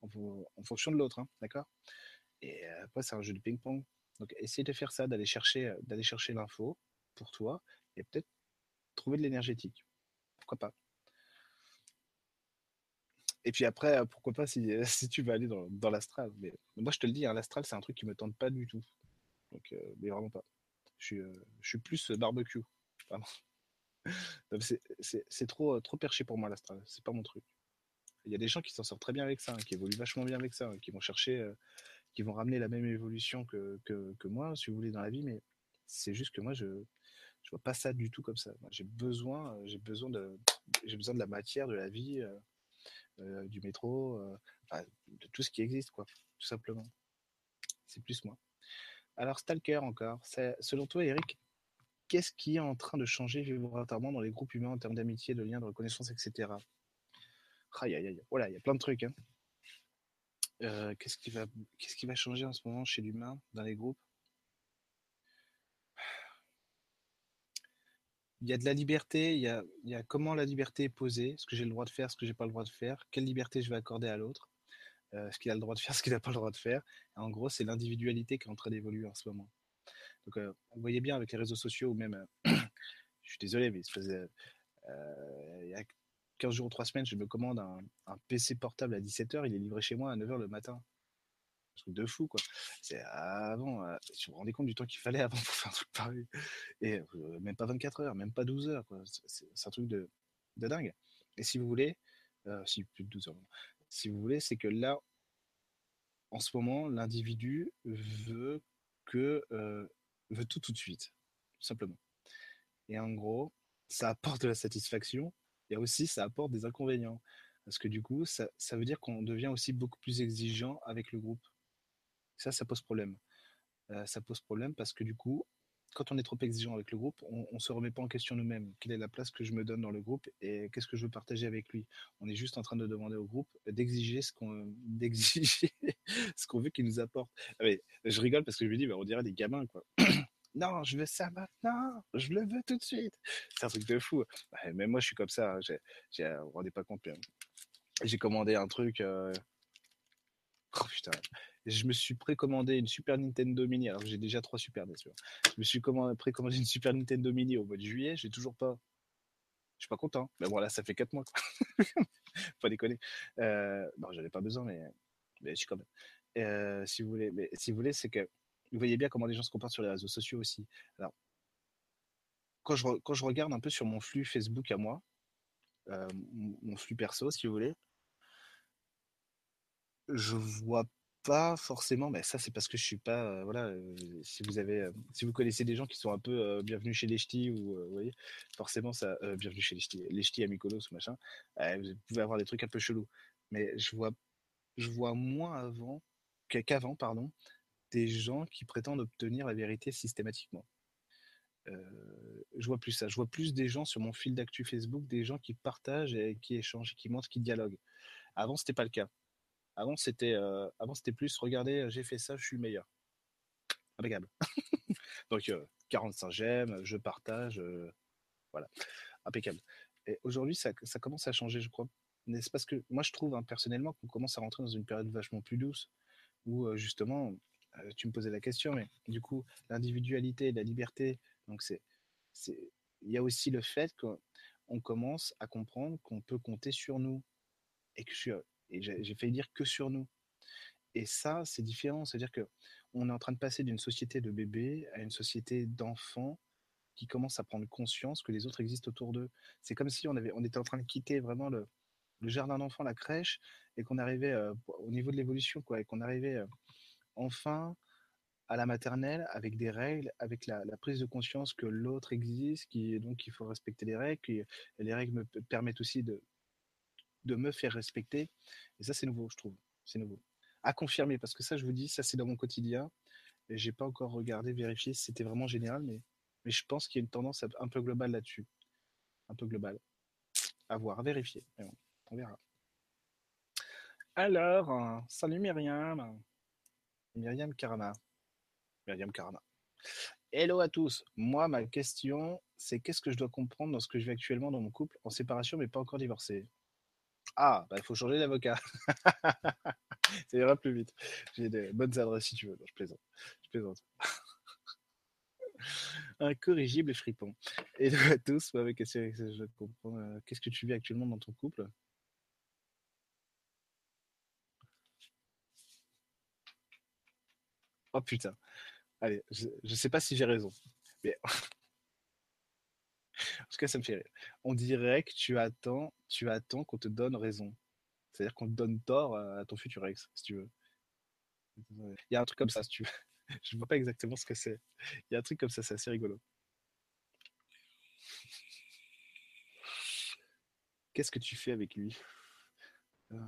S1: en, fonction de l'autre, hein, d'accord? Et euh, après, c'est un jeu de ping-pong. Donc, essayez de faire ça, d'aller chercher, euh, d'aller chercher l'info pour toi et peut-être trouver de l'énergétique. Pourquoi pas? Et puis après, euh, pourquoi pas si, <laughs> tu vas aller dans, l'astral. Mais moi, je te le dis, hein, l'astral, c'est un truc qui me tente pas du tout. Donc, mais vraiment pas. Je suis plus barbecue. C'est trop, trop perché pour moi l'astral, c'est pas mon truc. Il y a des gens qui s'en sortent très bien avec ça, hein, qui évoluent vachement bien avec ça, hein, qui vont chercher, euh, qui vont ramener la même évolution que, moi, si vous voulez, dans la vie, mais c'est juste que moi, je je vois pas ça du tout comme ça. J'ai besoin, euh, besoin de, besoin de la matière, de la vie, euh, du métro, de tout ce qui existe, quoi, tout simplement. C'est plus moi. Alors, Stalker encore. Selon toi, Eric, qu'est-ce qui est en train de changer vibratoirement dans les groupes humains en termes d'amitié, de liens, de reconnaissance, etc. Aïe, aïe, aïe. Voilà, il y a plein de trucs. Hein. Euh, qu'est-ce qui va, qu'est-ce qui va changer en ce moment chez l'humain dans les groupes? Il y a de la liberté. Il y a, il y a comment la liberté est posée, ce que j'ai le droit de faire, ce que j'ai pas le droit de faire, quelle liberté je vais accorder à l'autre, euh, ce qu'il a le droit de faire, ce qu'il n'a pas le droit de faire? en gros, c'est l'individualité qui est en train d'évoluer en ce moment. Donc, euh, vous voyez bien avec les réseaux sociaux ou même, euh, <clears throat> je suis désolé, mais euh, il y a 15 jours ou 3 semaines, je me commande un, PC portable à 17h, il est livré chez moi à 9h le matin. Un truc de fou, quoi. C'est avant, je me rendais compte du temps qu'il fallait avant pour faire un truc pareil. Et même pas 24 heures, même pas 12 heures, quoi. C'est un truc de, de, dingue. Et si vous voulez, si plus de 12 heures, si vous voulez, c'est que là, en ce moment, l'individu veut que veut tout tout de suite, tout simplement. Et en gros, ça apporte de la satisfaction et aussi ça apporte des inconvénients. Parce que du coup, ça, ça veut dire qu'on devient aussi beaucoup plus exigeant avec le groupe. Ça, ça pose problème. Euh, ça pose problème parce que du coup, quand on est trop exigeant avec le groupe, on ne se remet pas en question nous-mêmes. Quelle est la place que je me donne dans le groupe et qu'est-ce que je veux partager avec lui? On est juste en train de demander au groupe d'exiger ce qu'on d'exiger <laughs> ce qu'on veut qu'il nous apporte. Ah je rigole parce que je me dis, bah, on dirait des gamins quoi. Non, je veux ça maintenant, je le veux tout de suite. C'est un truc de fou. même moi, je suis comme ça. Hein. J'ai, vous vous rendez pas compte. J'ai commandé un truc. Euh, <laughs> oh putain. Je me suis précommandé une Super Nintendo Mini. Alors j'ai déjà trois Super NES. Je me suis précommandé une Super Nintendo Mini au mois de juillet. J'ai toujours pas. Je suis pas content. Mais bon, là, ça fait quatre mois. pas <laughs> déconner. Euh, bon, j'en ai pas besoin, mais, mais je suis quand même. Euh, si vous voulez, mais si vous voulez, c'est que vous voyez bien comment les gens se comportent sur les réseaux sociaux aussi. Alors, quand je, quand je regarde un peu sur mon flux Facebook à moi, euh, mon flux perso, si vous voulez, je vois pas forcément, mais ça c'est parce que je suis pas, euh, voilà, euh, si vous avez, si vous connaissez des gens qui sont un peu bienvenus chez les ch'tis ou vous voyez, forcément ça, bienvenue chez les ch'tis, les ch'tis à ou machin, vous pouvez avoir des trucs un peu chelous, mais je vois, je vois moins avant qu'avant, pardon, des gens qui prétendent obtenir la vérité systématiquement. je vois plus ça. Je vois plus des gens sur mon fil d'actu Facebook, des gens qui partagent et qui échangent, qui montrent, qui dialoguent. Avant, c'était pas le cas. Avant, c'était avant c'était plus regardez, j'ai fait ça, je suis le meilleur. Impeccable. <laughs> Donc 45 j'aime, je partage, voilà, impeccable. Et aujourd'hui, ça, ça, commence à changer, je crois. N'est-ce parce que moi, je trouve hein, personnellement qu'on commence à rentrer dans une période vachement plus douce, où justement, tu me posais la question, mais du coup, l'individualité, la liberté, donc c'est, il y a aussi le fait qu'on commence à comprendre qu'on peut compter sur nous et que et j'ai failli dire que sur nous. Et ça, c'est différent. C'est-à-dire que on est en train de passer d'une société de bébés à une société d'enfants qui commence à prendre conscience que les autres existent autour d'eux. C'est comme si on, avait, on était en train de quitter vraiment le, le jardin d'enfants, la crèche, et qu'on arrivait au niveau de l'évolution, quoi, et qu'on arrivait enfin à la maternelle avec des règles, avec la, prise de conscience que l'autre existe, qui donc il faut respecter les règles, que les règles me permettent aussi de, me faire respecter. Et ça, c'est nouveau, je trouve. C'est nouveau. À confirmer, parce que ça, je vous dis, ça, c'est dans mon quotidien. Et j'ai pas encore regardé, vérifié si c'était vraiment général, mais, je pense qu'il y a une tendance un peu globale là-dessus. Un peu globale. À voir, à vérifier. on verra. Alors, salut Myriam. Myriam Karama. Myriam Karama. Hello à tous. Moi, ma question, c'est qu'est-ce que je dois comprendre dans ce que je vis actuellement dans mon couple, en séparation, mais pas encore divorcé? Ah, bah, il faut changer d'avocat. <laughs> Ça ira plus vite. J'ai des bonnes adresses si tu veux. je plaisante. Je plaisante. <laughs> Incorrigible et fripon. Hello à tous. Je. Euh, qu'est-ce que tu vis actuellement dans ton couple? Oh putain. Allez, je, ne sais pas si j'ai raison. Mais... <laughs> en tout cas, ça me fait rire. On dirait que tu attends, tu attends qu'on te donne raison. C'est-à-dire qu'on te donne tort à ton futur ex, si tu veux. Il y a un truc comme ça, si tu veux. <laughs> Je ne vois pas exactement ce que c'est. Il y a un truc comme ça, c'est assez rigolo. Qu'est-ce que tu fais avec lui? Euh,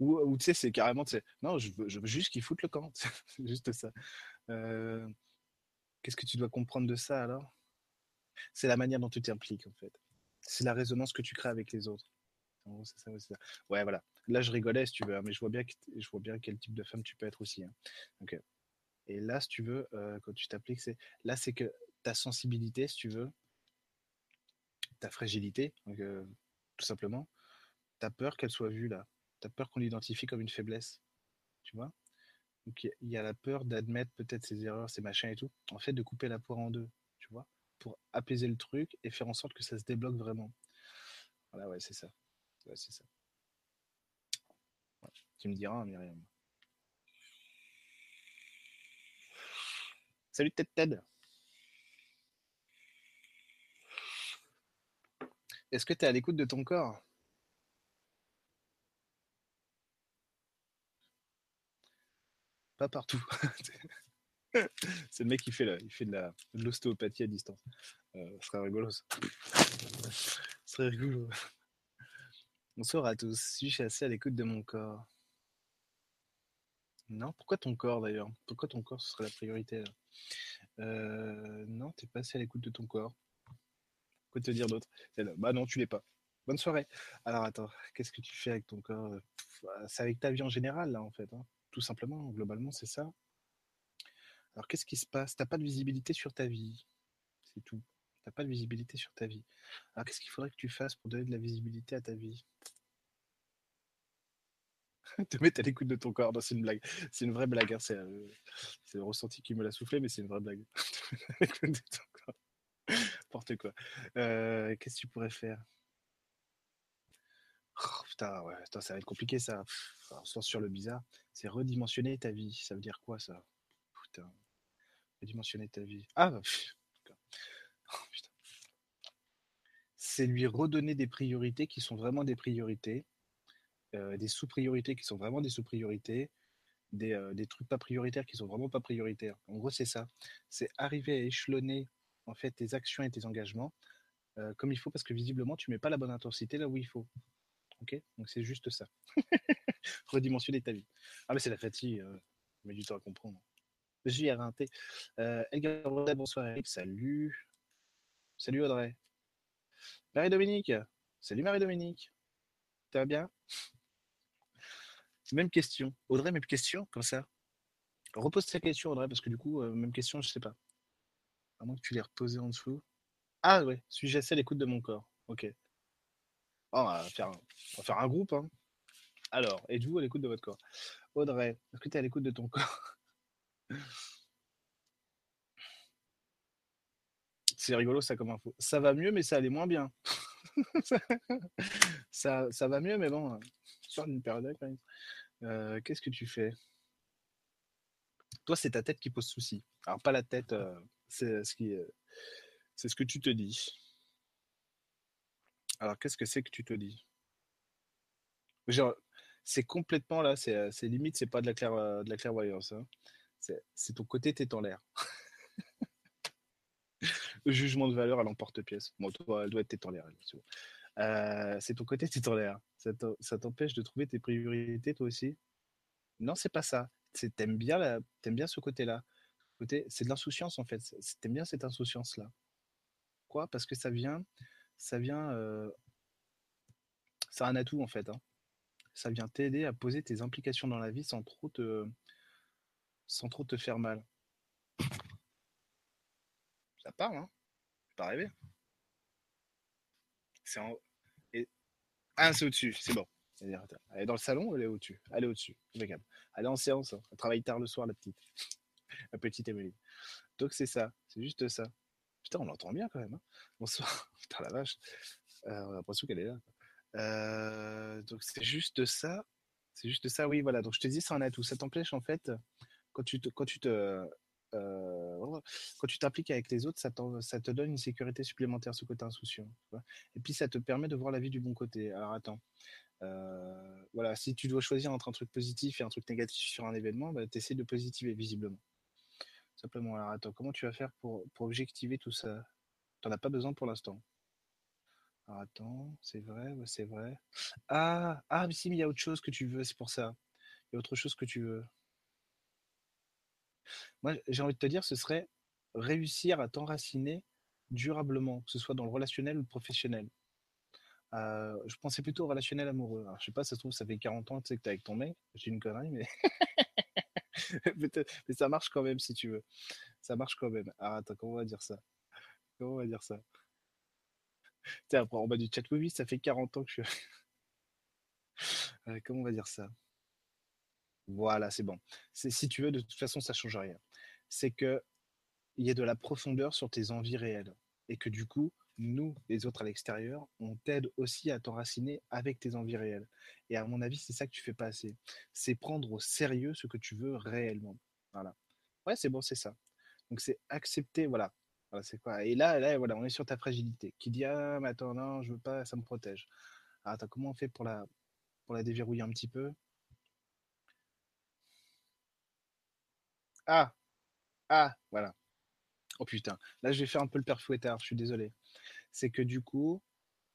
S1: ou, tu sais, c'est carrément, tu sais, non, je veux, juste qu'il foute le camp. <laughs> c'est juste ça. Euh, qu'est-ce que tu dois comprendre de ça alors? C'est la manière dont tu t'impliques en fait. C'est la résonance que tu crées avec les autres. En c'est ça, ouais, ça. Ouais, voilà. Là, je rigolais si tu veux, hein, mais je vois bien, que je vois bien quel type de femme tu peux être aussi. Hein. Et là, si tu veux, euh, quand tu t'appliques, c'est là, c'est que ta sensibilité, si tu veux, ta fragilité, euh, tout simplement, ta peur qu'elle soit vue là peur qu'on l'identifie comme une faiblesse. Tu vois Donc il y a la peur d'admettre peut-être ses erreurs, ses machins et tout. En fait, de couper la poire en deux, tu vois, pour apaiser le truc et faire en sorte que ça se débloque vraiment. Voilà, ouais, c'est ça. c'est ça. Tu me diras, hein, Myriam. Salut Ted Ted. Est-ce que tu es à l'écoute de ton corps? Partout. <laughs> c'est le mec qui fait, il fait de, la, l'ostéopathie à distance. Euh, ce serait rigolo ce serait rigolo. Bonsoir à tous. Suis-je assez à l'écoute de mon corps Non, pourquoi ton corps d'ailleurs? Pourquoi ton corps ce serait la priorité euh, Non, t'es pas assez à l'écoute de ton corps. Quoi te dire d'autre? Bah non, tu l'es pas. Bonne soirée. Alors attends, qu'est-ce que tu fais avec ton corps? C'est avec ta vie en général là en fait. Hein tout simplement, globalement, c'est ça. Alors, qu'est-ce qui se passe? T'as pas de visibilité sur ta vie. C'est tout. T'as pas de visibilité sur ta vie. Alors, qu'est-ce qu'il faudrait que tu fasses pour donner de la visibilité à ta vie? <laughs> Te mettre à l'écoute de ton corps. c'est une blague. C'est une vraie blague. Hein. Euh, c'est, le ressenti qui me l'a soufflé, mais c'est une vraie blague. <laughs> N'importe quoi. Euh, qu'est-ce que tu pourrais faire? Ouais, ça va être compliqué ça. sur le bizarre. C'est redimensionner ta vie. Ça veut dire quoi ça? Putain. Redimensionner ta vie. Ah, bah, <laughs> oh, putain. c'est lui redonner des priorités qui sont vraiment des priorités, euh, des sous-priorités qui sont vraiment des sous-priorités, des, euh, des, trucs pas prioritaires qui sont vraiment pas prioritaires. En gros, c'est ça. C'est arriver à échelonner en fait tes actions et tes engagements euh, comme il faut parce que visiblement tu mets pas la bonne intensité là où il faut. Ok Donc c'est juste ça. <laughs> Redimensionner ta vie. Ah mais c'est la fatigue. Euh, met du temps à comprendre. J'y ai rinté. Euh, bonsoir Eric. Salut. Salut Audrey. Marie-Dominique. Salut Marie-Dominique. Tu vas bien? Même question. Audrey, même question, comme ça. Repose ta question, Audrey, parce que du coup, même question, je sais pas. À moins que tu l'aies reposée en dessous. Ah ouais, suis-je assez à l'écoute de mon corps Ok. Oh, on, va faire un, groupe. Hein. Alors, êtes-vous à l'écoute de votre corps? Audrey, est-ce que tu es à l'écoute de ton corps? C'est rigolo ça comme info. Ça va mieux, mais ça allait moins bien. <laughs> ça, va mieux, mais bon, sur une période quand même. Euh, Qu'est-ce que tu fais? Toi, c'est ta tête qui pose souci. Alors, pas la tête. Euh, c'est ce que tu te dis. Alors, qu'est-ce que c'est que tu te dis? C'est complètement là, c'est euh, limite, c'est pas de la, clair, euh, de la clairvoyance. Hein. C'est ton côté tête en l'air. <laughs> Jugement de valeur à l'emporte-pièce. Bon, toi, elle doit être tête en l'air. Euh, c'est ton côté tête en l'air. Ça t'empêche de trouver tes priorités, toi aussi? Non, c'est pas ça. T'aimes bien, aimes bien ce côté-là. Côté, c'est de l'insouciance, en fait. T'aimes bien cette insouciance-là. Parce que ça vient, ça vient, euh, c'est un atout en fait. Hein. Ça vient t'aider à poser tes implications dans la vie sans trop te, faire mal. Ça parle, hein Pas rêver. C'est en... Et... Ah, c'est au-dessus, c'est bon. Elle est dans le salon, elle est au-dessus? Elle est au-dessus. Impeccable. Elle est en séance. Hein. Elle travaille tard le soir, la petite. la petite Emily. Donc c'est ça. C'est juste ça. Putain, on l'entend bien quand même. Hein. Bonsoir. <laughs> Putain, la vache. Euh, on a l'impression qu'elle est là. Euh, donc c'est juste ça. C'est juste ça, oui, voilà. Donc je te dis, c'est un atout. Ça t'empêche en fait, quand tu te, quand tu te, euh, quand tu t'impliques avec les autres, ça, te donne une sécurité supplémentaire, ce côté insouciant. Et puis ça te permet de voir la vie du bon côté. Alors attends. voilà, si tu dois choisir entre un truc positif et un truc négatif sur un événement, bah, tu essaies de positiver visiblement. Simplement, alors attends, comment tu vas faire pour, pour objectiver tout ça? Tu n'en as pas besoin pour l'instant. Alors attends, c'est vrai, c'est vrai. Ah, ah, mais si, mais il y a autre chose que tu veux, c'est pour ça. Il y a autre chose que tu veux. Moi, j'ai envie de te dire, ce serait réussir à t'enraciner durablement, que ce soit dans le relationnel ou le professionnel. Euh, je pensais plutôt au relationnel amoureux. Alors, je sais pas, ça se trouve, ça fait 40 ans tu sais, que tu es avec ton mec. J'ai une connerie, mais. <laughs> <laughs> mais ça marche quand même si tu veux. Ça marche quand même. Ah, attends, comment on va dire ça? Comment on va dire ça? Tiens, après, en bas du chat, oui, oui, ça fait 40 ans que je suis. <laughs> Comment on va dire ça? Voilà, c'est bon. Si tu veux, de toute façon, ça change rien. C'est que il y a de la profondeur sur tes envies réelles. Et que du coup, nous, les autres à l'extérieur, on t'aide aussi à t'enraciner avec tes envies réelles. Et à mon avis, c'est ça que tu fais pas assez. C'est prendre au sérieux ce que tu veux réellement. Voilà. Ouais, c'est bon, c'est ça. Donc c'est accepter, voilà. voilà c'est quoi? Et là, là, voilà, on est sur ta fragilité. Qui dit ah, mais attends, non, je veux pas, ça me protège. Alors, attends, comment on fait pour la, pour la déverrouiller un petit peu? Ah, ah, voilà. Oh putain, là je vais faire un peu le père fouettard, je suis désolé c'est que du coup,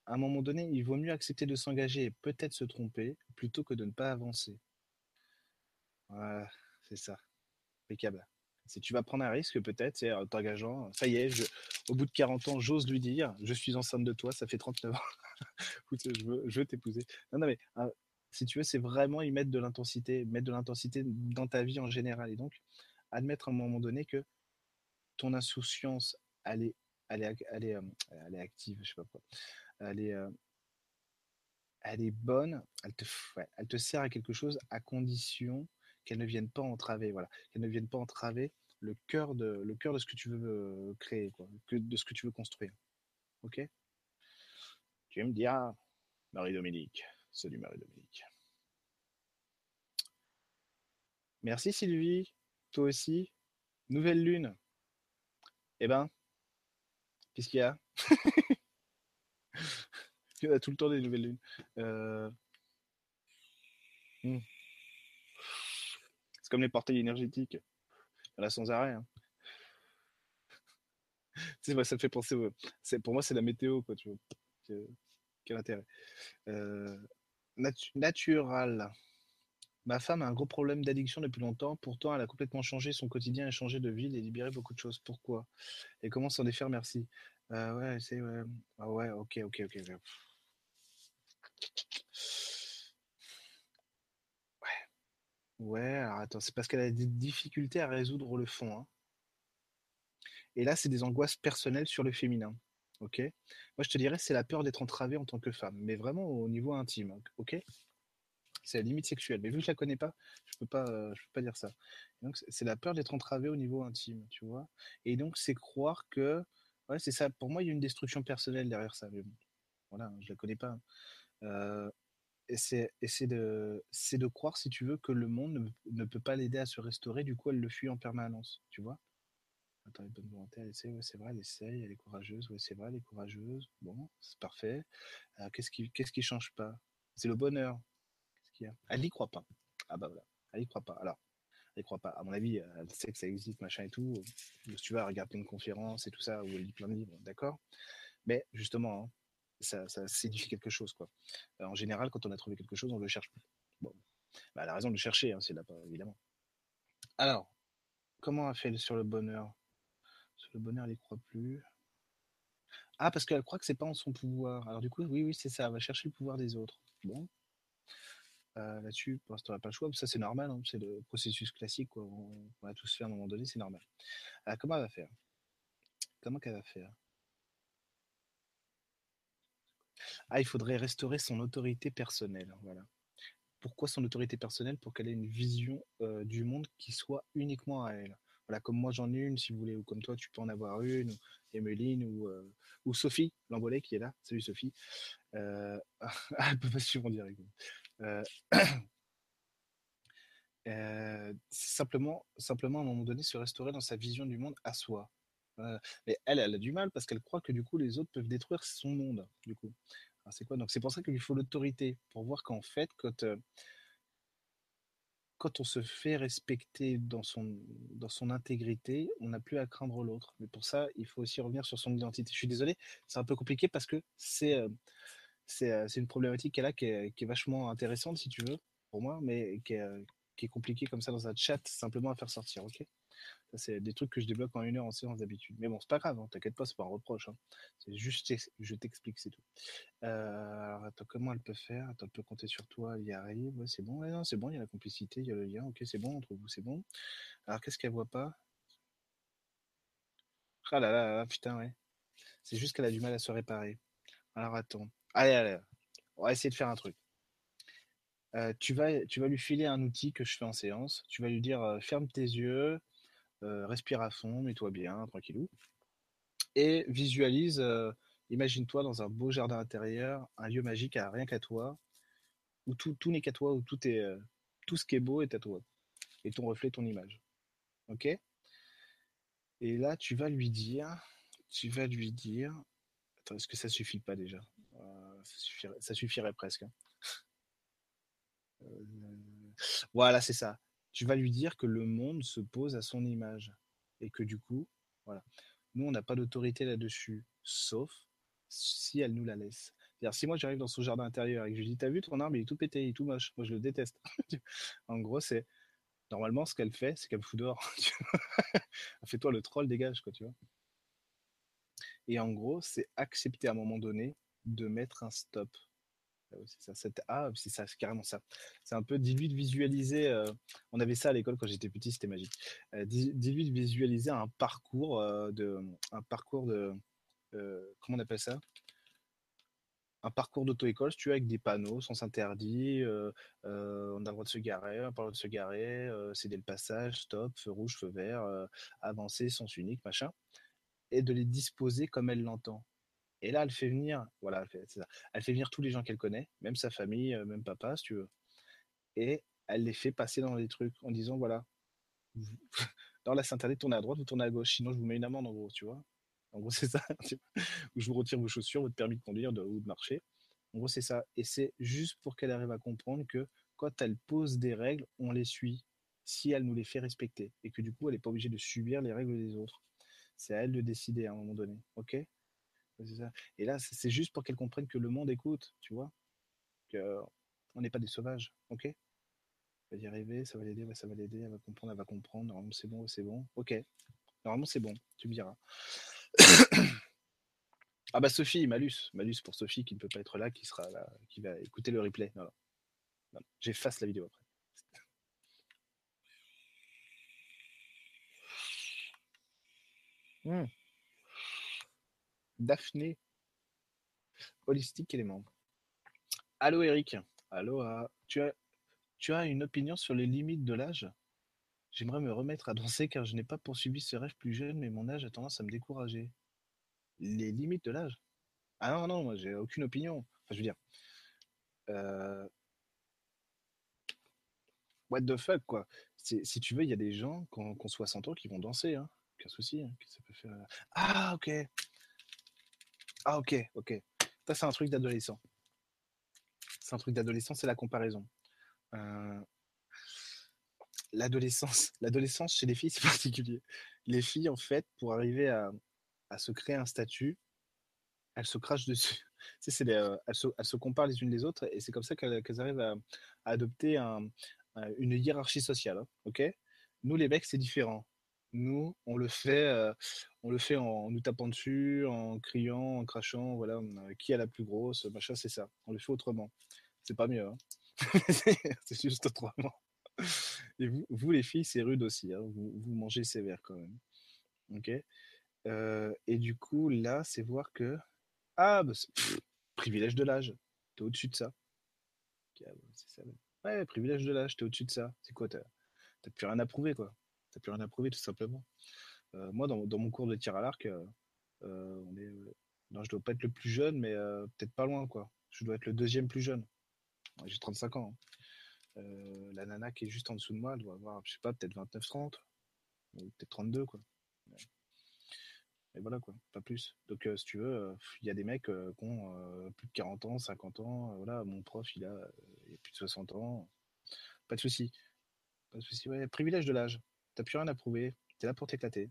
S1: à un moment donné, il vaut mieux accepter de s'engager et peut-être se tromper plutôt que de ne pas avancer. Voilà, c'est ça. Impeccable. Si tu vas prendre un risque, peut-être, c'est en t'engageant. Ça y est, au bout de 40 ans, j'ose lui dire Je suis enceinte de toi, ça fait 39 ans. <laughs> je veux, je veux t'épouser. Non, non, mais ah, si tu veux, c'est vraiment y mettre de l'intensité, mettre de l'intensité dans ta vie en général. Et donc, admettre à un moment donné que ton insouciance, elle est elle est, elle est, active, je sais pas quoi. Elle est, elle est bonne, elle te, sert à quelque chose à condition qu'elle ne vienne pas entraver, voilà, qu'elle ne vienne pas entraver le cœur de, ce que tu veux créer, quoi, de ce que tu veux construire. Ok? Tu me dire, ah, Marie-Dominique. Salut Marie-Dominique. Merci Sylvie, toi aussi. Nouvelle lune. Eh ben, Qu'est-ce qu'il y a? <laughs> Il y a tout le temps des nouvelles lunes. Euh, hmm. C'est comme les portails énergétiques. Il y en a sans arrêt. Hein. <laughs> ça me fait penser. Pour moi, c'est la météo, quoi, tu vois. Quel intérêt. Euh, natural. Ma femme a un gros problème d'addiction depuis longtemps. Pourtant, elle a complètement changé son quotidien et changé de ville et libéré beaucoup de choses. Pourquoi? Et comment s'en défaire? Merci. Euh, ouais, c'est ouais. Ah ouais, ok, ok, ok. Ouais. Ouais, alors attends, c'est parce qu'elle a des difficultés à résoudre le fond. Hein. Et là, c'est des angoisses personnelles sur le féminin. Ok? Moi, je te dirais, c'est la peur d'être entravée en tant que femme, mais vraiment au niveau intime. Ok? C'est la limite sexuelle. Mais vu que je la connais pas, je peux pas, euh, je peux pas dire ça. donc c'est la peur d'être entravé au niveau intime, tu vois. Et donc c'est croire que, ouais, c'est ça. Pour moi, il y a une destruction personnelle derrière ça. Mais bon, voilà, je la connais pas. Hein. Euh, et c'est de, de croire, si tu veux, que le monde ne, peut pas l'aider à se restaurer. Du coup, elle le fuit en permanence, tu vois. Attends, elle est bonne volonté, elle essaie, ouais, c'est vrai, elle essaye, elle est courageuse, c'est vrai, elle est courageuse. Bon, c'est parfait. Qu'est-ce qui, qu'est-ce qui change pas? C'est le bonheur. Elle n'y croit pas. Ah bah voilà, elle n'y croit pas. Alors, elle n'y croit pas. À mon avis, elle sait que ça existe, machin et tout. Tu vas regarder une conférence et tout ça, où elle lit plein de livres, d'accord Mais justement, hein, ça, ça signifie quelque chose, quoi. en général, quand on a trouvé quelque chose, on le cherche plus. Bon, bah, elle a raison de le chercher, hein, c'est là, évidemment. Alors, comment elle fait sur le bonheur? Sur le bonheur, elle n'y croit plus. Ah, parce qu'elle croit que c'est pas en son pouvoir. Alors du coup, oui, oui, c'est ça. Elle va chercher le pouvoir des autres. Bon, là-dessus, pour l'instant, on pas le choix. Ça, c'est normal, hein, c'est le processus classique qu'on va tous faire à un moment donné, c'est normal. comment elle va faire? Comment qu'elle va faire? Ah, il faudrait restaurer son autorité personnelle. Voilà. Pourquoi son autorité personnelle? Pour qu'elle ait une vision euh, du monde qui soit uniquement à elle. Voilà, comme moi j'en ai une, si vous voulez, ou comme toi, tu peux en avoir une, ou Emeline, ou, euh, ou Sophie Lambolet qui est là. Salut Sophie. Euh... <laughs> elle peut pas suivre en direct. Euh, <clears throat> euh, simplement, simplement à un moment donné se restaurer dans sa vision du monde à soi. Euh, mais elle, elle a du mal parce qu'elle croit que du coup les autres peuvent détruire son monde. Du coup, c'est quoi? Donc c'est pour ça qu'il faut l'autorité pour voir qu'en fait, quand quand on se fait respecter dans son, dans son intégrité, on n'a plus à craindre l'autre. Mais pour ça, il faut aussi revenir sur son identité. Je suis désolé, c'est un peu compliqué parce que c'est c'est une problématique qu'elle a qui est, qui est, vachement intéressante, si tu veux, pour moi, mais qui est, euh, compliquée comme ça dans un chat, simplement à faire sortir, ok? C'est des trucs que je débloque en une heure en séance d'habitude. Mais bon, c'est pas grave, hein, t'inquiète pas, c'est pas un reproche. Hein. C'est juste, je t'explique, c'est tout. Euh, alors, attends, comment elle peut faire? Elle peut compter sur toi, elle y arrive. Ouais, c'est bon, c'est bon, il y a la complicité, il y a le lien, ok, c'est bon, entre vous, c'est bon. Alors, qu'est-ce qu'elle voit pas? Ah là là, là putain, ouais. C'est juste qu'elle a du mal à se réparer. Alors, attends. Allez, allez, on va essayer de faire un truc. Euh, tu, vas, lui filer un outil que je fais en séance. Tu vas lui dire euh, ferme tes yeux, euh, respire à fond, mets-toi bien, tranquillou. Et visualise, imagine-toi dans un beau jardin intérieur, un lieu magique à rien qu'à toi, où tout, tout n'est qu'à toi, où tout, est, tout ce qui est beau est à toi. Et ton reflet, ton image. Ok? Et là, tu vas lui dire, tu vas lui dire, attends, est-ce que ça suffit pas déjà? Ça suffirait, presque. Hein. Euh, voilà, c'est ça. Tu vas lui dire que le monde se pose à son image et que du coup, voilà, nous on n'a pas d'autorité là-dessus, sauf si elle nous la laisse. C'est-à-dire, si moi j'arrive dans son jardin intérieur et que je lui dis T'as vu ton arbre, il est tout pété, il est tout moche, moi je le déteste. <laughs> en gros, c'est normalement ce qu'elle fait, c'est qu'elle me fout dehors. <laughs> Fais-toi le troll, dégage, quoi. Et en gros, c'est accepter à un moment donné de mettre un stop. Ah c'est ça, ah, c'est ça, carrément ça. C'est un peu dis-lui de visualiser. Euh, on avait ça à l'école quand j'étais petit, c'était magique. Euh, dis-lui de visualiser un parcours euh, de, un parcours de, comment on appelle ça? Un parcours d'auto-école, tu vois, avec des panneaux, sens interdit, on a le droit de se garer, on a le droit de se garer, céder le passage, stop, feu rouge, feu vert, avancer, sens unique, machin, et de les disposer comme elle l'entend. Et là, elle fait venir, voilà, ça. Elle fait venir tous les gens qu'elle connaît, même sa famille, même papa, si tu veux. Et elle les fait passer dans des trucs en disant, voilà, <laughs> dans la Sainte-Année, tournez à droite, vous tournez à gauche, sinon je vous mets une amende, en gros, tu vois? En gros, <laughs> c'est ça. Ou je vous retire vos chaussures, votre permis de conduire ou de marcher. En gros, c'est ça. Et c'est juste pour qu'elle arrive à comprendre que quand elle pose des règles, on les suit si elle nous les fait respecter. Et que du coup, elle n'est pas obligée de subir les règles des autres. C'est à elle de décider à un moment donné. OK? Et là, c'est juste pour qu'elle comprenne que le monde écoute, tu vois? On n'est pas des sauvages. OK? Elle va y arriver, ça va l'aider, ça va l'aider, elle va comprendre, elle va comprendre. Normalement, c'est bon, c'est bon. OK. Normalement, c'est bon, tu me diras. <coughs> ah bah Sophie, malus. Malus pour Sophie qui ne peut pas être là, qui sera là, qui va écouter le replay. J'efface la vidéo après. Hmm. Daphné. Holistique élément. Allô Eric. Allô. Tu, as, tu as une opinion sur les limites de l'âge? J'aimerais me remettre à danser car je n'ai pas poursuivi ce rêve plus jeune, mais mon âge a tendance à me décourager. Les limites de l'âge? Ah non, non, moi j'ai aucune opinion. Enfin, je veux dire. Euh, what the fuck, quoi. Si tu veux, il y a des gens qui ont, 60 ans qui vont danser, hein. Aucun souci. Hein, faire... Ah, ok. Ah, ok, ok. Ça, c'est un truc d'adolescent. C'est un truc d'adolescent, c'est la comparaison. Euh, l'adolescence, <laughs> l'adolescence chez les filles, c'est <laughs> particulier. Les filles, en fait, pour arriver à, se créer un statut, elles se crachent dessus. <laughs> c'est euh, elles, se, comparent les unes les autres et c'est comme ça qu'elles, arrivent à, adopter une hiérarchie sociale. Hein, ok? Nous, les mecs, c'est différent. Nous, on le fait, euh, on le fait en nous tapant dessus, en criant, en crachant. Voilà, qui a la plus grosse, machin, c'est ça. On le fait autrement. C'est pas mieux. Hein. <laughs> c'est juste autrement. Et vous, vous, les filles, c'est rude aussi. Hein. Vous, mangez sévère quand même. Ok? Euh, et du coup, là, c'est voir que. Ah, bah, privilège de l'âge. T'es au-dessus de ça. Ah, c'est ça. Ouais, privilège de l'âge, t'es au-dessus de ça. C'est quoi T'as plus rien à prouver, quoi. T'as plus rien à prouver, tout simplement. Euh, moi, dans, mon cours de tir à l'arc, euh, on est. non, je dois pas être le plus jeune, mais peut-être pas loin, quoi. Je dois être le deuxième plus jeune. J'ai 35 ans. Hein. Euh, la nana qui est juste en dessous de moi, elle doit avoir, je sais pas, peut-être 29-30, ou peut-être 32, quoi. Et voilà, quoi, pas plus. Donc, euh, si tu veux, euh, il y a des mecs qui ont plus de 40 ans, 50 ans. voilà, mon prof, il a, plus de 60 ans. Pas de souci. Pas de souci. Privilège de l'âge. T'as plus rien à prouver. T'es là pour t'éclater.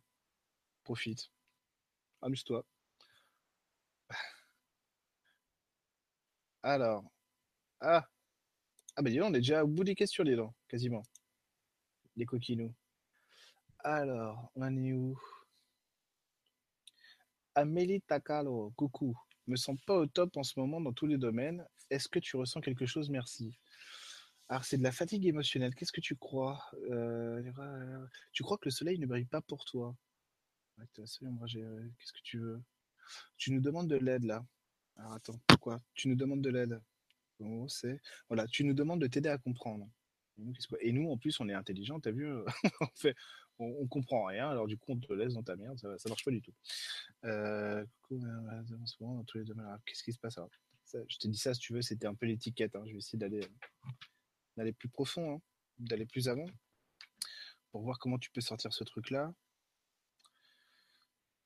S1: Profite. Amuse-toi. <sighs> Alors. Ah, ah bah dis on est déjà au bout des questions, les dents, quasiment. Les coquinous. Alors, on est où? Amélie Takalo, coucou. Me sens pas au top en ce moment dans tous les domaines. Est-ce que tu ressens quelque chose? Merci. Alors, c'est de la fatigue émotionnelle. Qu'est-ce que tu crois? Euh, Tu crois que le soleil ne brille pas pour toi? Qu'est-ce que tu veux? Tu nous demandes de l'aide là. Attends, pourquoi? Tu nous demandes de l'aide c'est voilà, tu nous demandes de t'aider à comprendre. Et nous, en plus, on est intelligent, t'as vu, euh, <laughs> on, fait, on, comprend rien, alors du coup, on te laisse dans ta merde, ça, marche pas du tout. Euh, qu'est-ce qui se passe? Je t'ai dit ça, si tu veux, c'était un peu l'étiquette. Hein. Je vais essayer d'aller d'aller plus profond, hein, d'aller plus avant, pour voir comment tu peux sortir ce truc-là.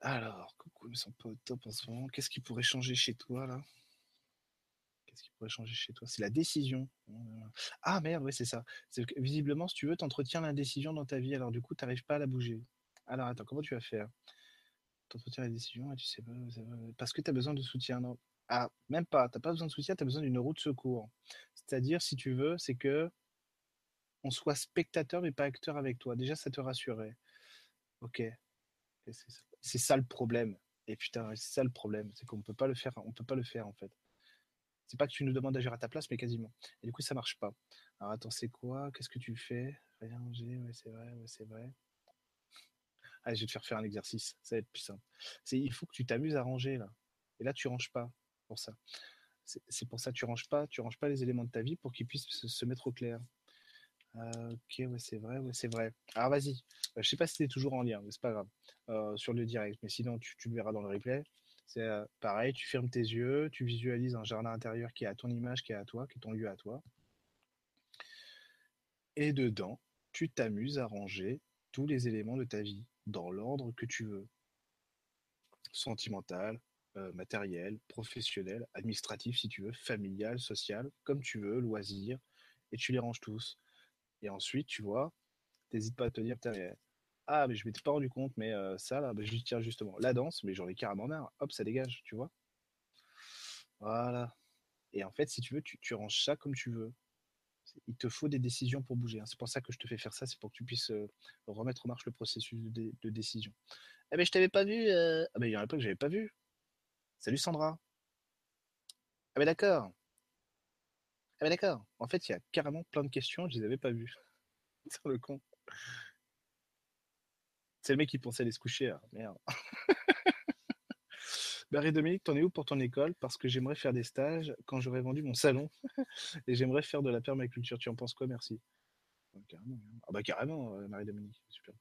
S1: Alors, coucou, ne sont pas au top en ce moment. Qu'est-ce qui pourrait changer chez toi, là? Qu'est-ce qui pourrait changer chez toi? C'est la décision. Ah merde, ouais, c'est ça. Visiblement, si tu veux, tu l'indécision dans ta vie, alors du coup, tu n'arrives pas à la bouger. Alors attends, comment tu vas faire? Tu entretiens la décision et tu sais pas. Parce que tu as besoin de soutien. Non? Ah, même pas. Tu n'as pas besoin de soutien, tu as besoin d'une roue de secours. C'est-à-dire, si tu veux, c'est que on soit spectateur mais pas acteur avec toi. Déjà, ça te rassurait. Ok. C'est ça le problème. Et putain, c'est ça le problème, c'est qu'on peut pas le faire, on peut pas le faire en fait. C'est pas que tu nous demandes d'agir à ta place, mais quasiment. Et du coup, ça marche pas. Alors attends, c'est quoi? Qu'est-ce que tu fais? Rien ranger, ouais, c'est vrai, ouais, c'est vrai. Allez, je vais te faire faire un exercice, ça va être plus simple. Il faut que tu t'amuses à ranger là. Et là, tu ranges pas ça. C'est, pour ça tu ranges pas, tu ranges pas les éléments de ta vie pour qu'ils puissent se, mettre au clair. Euh, ok, ouais, c'est vrai, ouais, c'est vrai. Alors vas-y. Euh, je sais pas si c'est toujours en lien, mais c'est pas grave. Euh, sur le direct, mais sinon tu, tu, le verras dans le replay. C'est pareil, tu fermes tes yeux, tu visualises un jardin intérieur qui est à ton image, qui est à toi, qui est ton lieu à toi. Et dedans, tu t'amuses à ranger tous les éléments de ta vie dans l'ordre que tu veux. Sentimental, euh, matériel, professionnel, administratif si tu veux, familial, social, comme tu veux, loisir, et tu les ranges tous. Et ensuite, tu vois, n'hésite pas à te dire, ah, mais je m'étais pas rendu compte, mais euh, ça, là, bah, je tiens justement. La danse, mais j'en ai carrément marre. Hop, ça dégage, tu vois. Voilà. Et en fait, si tu veux, tu, ranges ça comme tu veux. Il te faut des décisions pour bouger. Hein. C'est pour ça que je te fais faire ça, c'est pour que tu puisses euh, remettre en marche le processus de, décision. Eh ben, je t'avais pas vu. Euh, ah ben, il y en a pas que j'avais pas vu. Salut Sandra. Ah ben d'accord. Ah ben d'accord. En fait, il y a carrément plein de questions, je les avais pas vues. <laughs> Sur le con. C'est le mec qui pensait aller se coucher. Hein. Merde. <laughs> Barry Dominique, t'en es où pour ton école? Parce que j'aimerais faire des stages quand j'aurai vendu mon salon <laughs> et j'aimerais faire de la permaculture. Tu en penses quoi? Merci. carrément. Ah bah carrément, euh, Marie-Dominique. Super.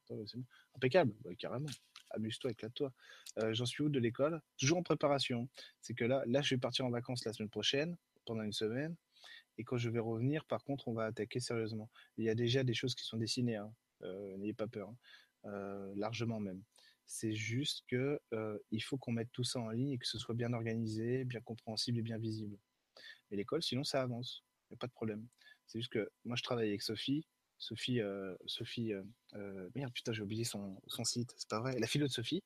S1: Impeccable. Bah, carrément. Amuse-toi, éclate-toi. Euh, j'en suis où de l'école? Toujours en préparation. C'est que là, là, je vais partir en vacances la semaine prochaine, pendant une semaine. Et quand je vais revenir, par contre, on va attaquer sérieusement. Il y a déjà des choses qui sont dessinées. Hein. Euh, n'ayez pas peur. Hein. largement même. C'est juste que euh, il faut qu'on mette tout ça en ligne et que ce soit bien organisé, bien compréhensible et bien visible. Mais l'école, sinon, ça avance. Il n'y a pas de problème. C'est juste que moi, je travaille avec Sophie. Sophie, euh, Sophie, euh, merde, putain, j'ai oublié son, son site. C'est pas vrai. La philo de Sophie,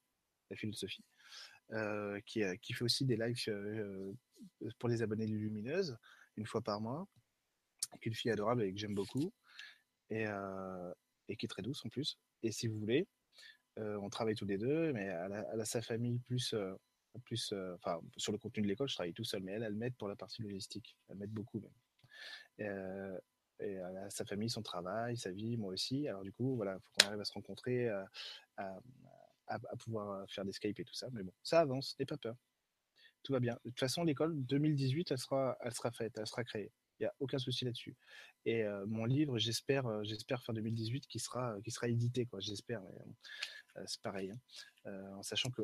S1: la de qui, fait aussi des lives pour les abonnés Lumineuse une fois par mois. Qui est une fille adorable et que j'aime beaucoup et, qui est très douce en plus. Et si vous voulez, euh, on travaille tous les deux, mais elle a, sa famille plus, euh, plus euh, enfin, sur le contenu de l'école, je travaille tout seul, mais elle, elle m'aide pour la partie logistique. Elle m'aide beaucoup même. Et, sa famille, son travail, sa vie, moi aussi. Alors du coup, voilà, il faut qu'on arrive à se rencontrer, à, pouvoir faire des Skype et tout ça. Mais bon, ça avance, n'aie pas peur. Tout va bien. De toute façon, l'école 2018, elle sera, elle sera faite, elle sera créée. Il n'y a aucun souci là-dessus. Et mon livre, j'espère, j'espère fin 2018, qui sera, qui sera édité, quoi. J'espère. Euh, c'est pareil. Hein. En sachant que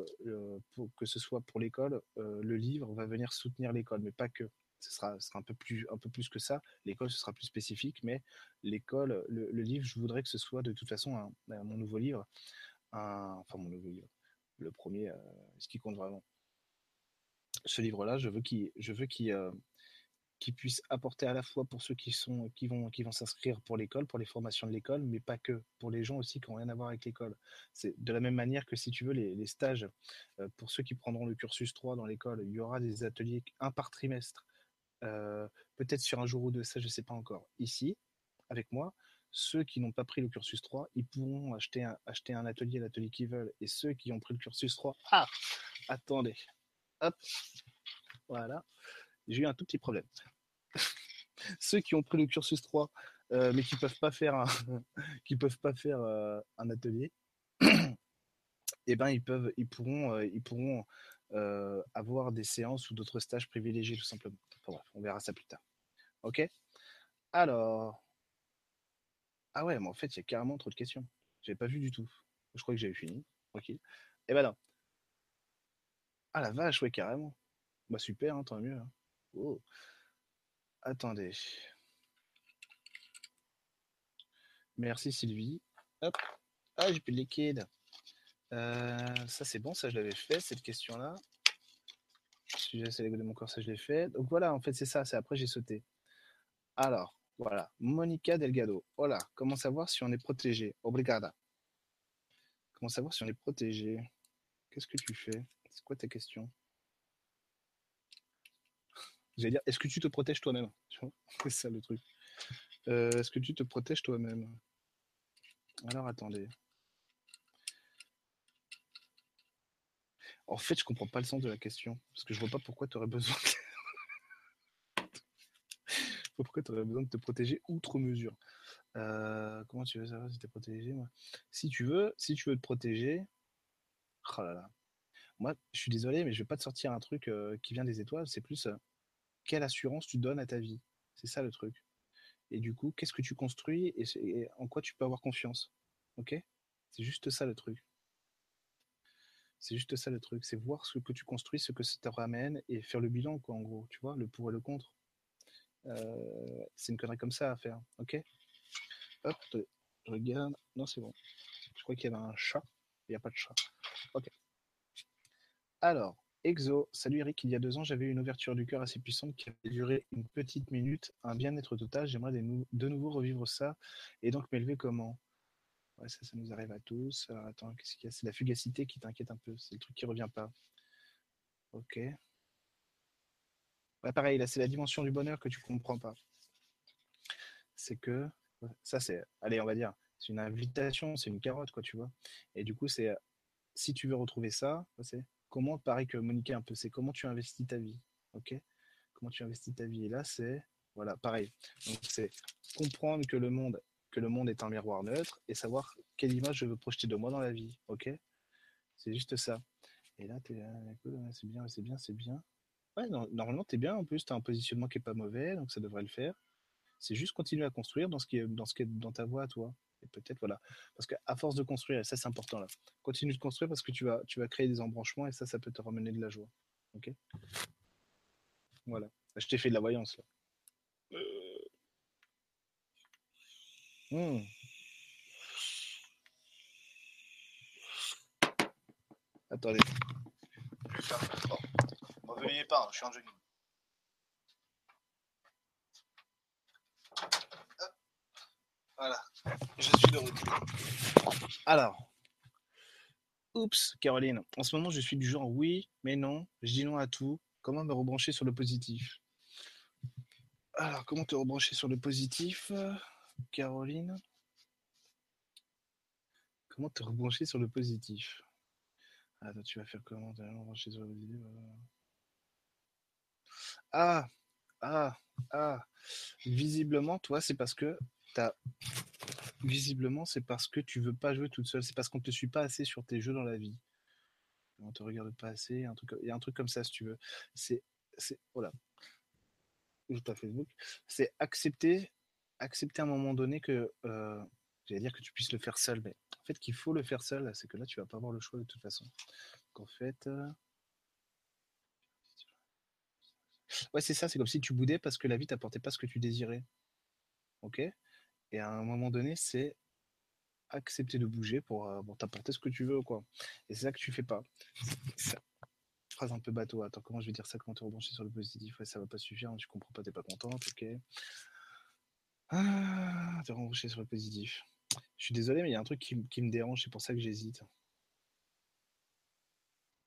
S1: que ce soit pour l'école, le livre va venir soutenir l'école, mais pas que ce sera, un, peu plus, un peu plus que ça. L'école, ce sera plus spécifique, mais l'école, le, livre, je voudrais que ce soit de toute façon mon nouveau livre, enfin mon nouveau livre, le premier, ce qui compte vraiment. Ce livre-là, je veux veux qu'il, qui puisse apporter à la fois pour ceux qui sont qui vont qui vont s'inscrire pour l'école, pour les formations de l'école, mais pas que pour les gens aussi qui n'ont rien à voir avec l'école. C'est de la même manière que si tu veux les, stages euh, pour ceux qui prendront le cursus 3 dans l'école, il y aura des ateliers un par trimestre, euh, peut-être sur un jour ou deux, ça je sais pas encore. Ici, avec moi, ceux qui n'ont pas pris le cursus 3, ils pourront acheter un, atelier, l'atelier qu'ils veulent. Et ceux qui ont pris le cursus 3, ah, attendez, hop, voilà, j'ai eu un tout petit problème. <laughs> ceux qui ont pris le cursus 3 euh, mais qui peuvent pas faire un, <laughs> qui peuvent pas faire euh, un atelier, <clears throat> eh ben ils peuvent, euh, ils pourront avoir des séances ou d'autres stages privilégiés tout simplement. Bref, on verra ça plus tard. Ok? Alors, ah ouais, mais en fait il y a carrément trop de questions. J'avais pas vu du tout. Je crois que j'avais fini. Et eh ben non. Ah la vache, ouais carrément. Bah super, hein, tant mieux. Hein. Oh. Attendez. Merci Sylvie. Hop. Ah, j'ai plus de liquide. Euh, ça, c'est bon, ça, je l'avais fait, cette question-là. Sujet c'est de mon corps, ça, je l'ai fait. Donc voilà, en fait, c'est ça. C'est après, j'ai sauté. Alors, voilà. Monica Delgado. Voilà. Comment savoir si on est protégé? Obrigada. Comment savoir si on est protégé? Qu'est-ce que tu fais? C'est quoi ta question? J'allais dire, est-ce que tu te protèges toi-même? <laughs> C'est ça le truc. Euh, est-ce que tu te protèges toi-même? Alors attendez. En fait, je comprends pas le sens de la question. Parce que je vois pas pourquoi tu aurais besoin. De... <laughs> pourquoi besoin de te protéger outre mesure. Euh, comment tu veux savoir si tu es protégé moi? Si tu veux, si tu veux te protéger. Oh là là. Moi, je suis désolé, mais je vais pas te sortir un truc euh, qui vient des étoiles. C'est plus quelle assurance tu donnes à ta vie? C'est ça le truc. Et du coup, qu'est-ce que tu construis et, en quoi tu peux avoir confiance? Ok? C'est juste ça le truc. C'est juste ça le truc. C'est voir ce que tu construis, ce que ça te ramène et faire le bilan, quoi, en gros. Tu vois, le pour et le contre. Euh, c'est une connerie comme ça à faire. Ok? Hop, je regarde. Non, c'est bon. Je crois qu'il y avait un chat. Il n'y a pas de chat. Ok. Alors, Exo, salut Eric, il y a deux ans, j'avais une ouverture du cœur assez puissante qui avait duré une petite minute, un bien-être total. J'aimerais de nouveau revivre ça et donc m'élever comment? Ça, ça nous arrive à tous. Attends, qu'est-ce qu'il y a? C'est la fugacité qui t'inquiète un peu. C'est le truc qui revient pas. Ok. Pareil, là, c'est la dimension du bonheur que tu comprends pas. C'est que ça, c'est, allez, on va dire, c'est une invitation, c'est une carotte, quoi, tu vois. Et du coup, c'est si tu veux retrouver ça, c'est comment, pareil que Monica un peu, c'est comment tu investis ta vie, ok? Comment tu investis ta vie. Et là, c'est, voilà, pareil. Donc, c'est comprendre que le monde que le monde est un miroir neutre et savoir quelle image je veux projeter de moi dans la vie. Ok? C'est juste ça. Et là, c'est bien, c'est bien, c'est bien. Ouais, normalement, tu es bien en plus. Tu as un positionnement qui est pas mauvais, donc ça devrait le faire. C'est juste continuer à construire dans ce qui est dans, ta voie à toi. Et peut-être, voilà. Parce qu'à force de construire, et ça c'est important là, continue de construire parce que tu vas, tu vas créer des embranchements et ça, ça peut te ramener de la joie. Ok? Voilà. Je t'ai fait de la voyance là. Hmm. Attendez. Je vais faire Bon, veuillez pas, je suis en jogging. Voilà, je suis de retour. Alors, oups, Caroline, en ce moment je suis du genre oui, mais non, je dis non à tout. Comment me rebrancher sur le positif? Alors, comment te rebrancher sur le positif? Caroline, comment te rebrancher sur le positif? Attends, tu vas faire comment? Sur le positif Ah, ah, ah. Visiblement, toi, c'est parce que t'as. Visiblement, c'est parce que tu veux pas jouer toute seule. C'est parce qu'on te suit pas assez sur tes jeux dans la vie. On te regarde pas assez. Un. Il y a un truc comme ça, si tu veux. C'est. c'est... Voilà. Facebook. C'est accepter accepter à un moment donné que, euh, j'allais dire que tu puisses le faire seul, mais en fait qu'il faut le faire seul, c'est que là tu vas pas avoir le choix de toute façon. Donc en fait, euh, ouais c'est ça, c'est comme si tu boudais parce que la vie t'apportait pas ce que tu désirais, ok? Et à un moment donné, c'est accepter de bouger pour, euh, t'apporter ce que tu veux, quoi. Et c'est ça que tu fais pas. <laughs> Phrase un peu bateau. Attends, comment je vais dire ça? Comment te rebrancher sur le positif? Ouais, ça va pas suffire. Hein, tu comprends pas, t'es pas contente, ok ah, t'es rembouché sur le positif. Je suis désolé, mais il y a un truc qui, me dérange, c'est pour ça que j'hésite.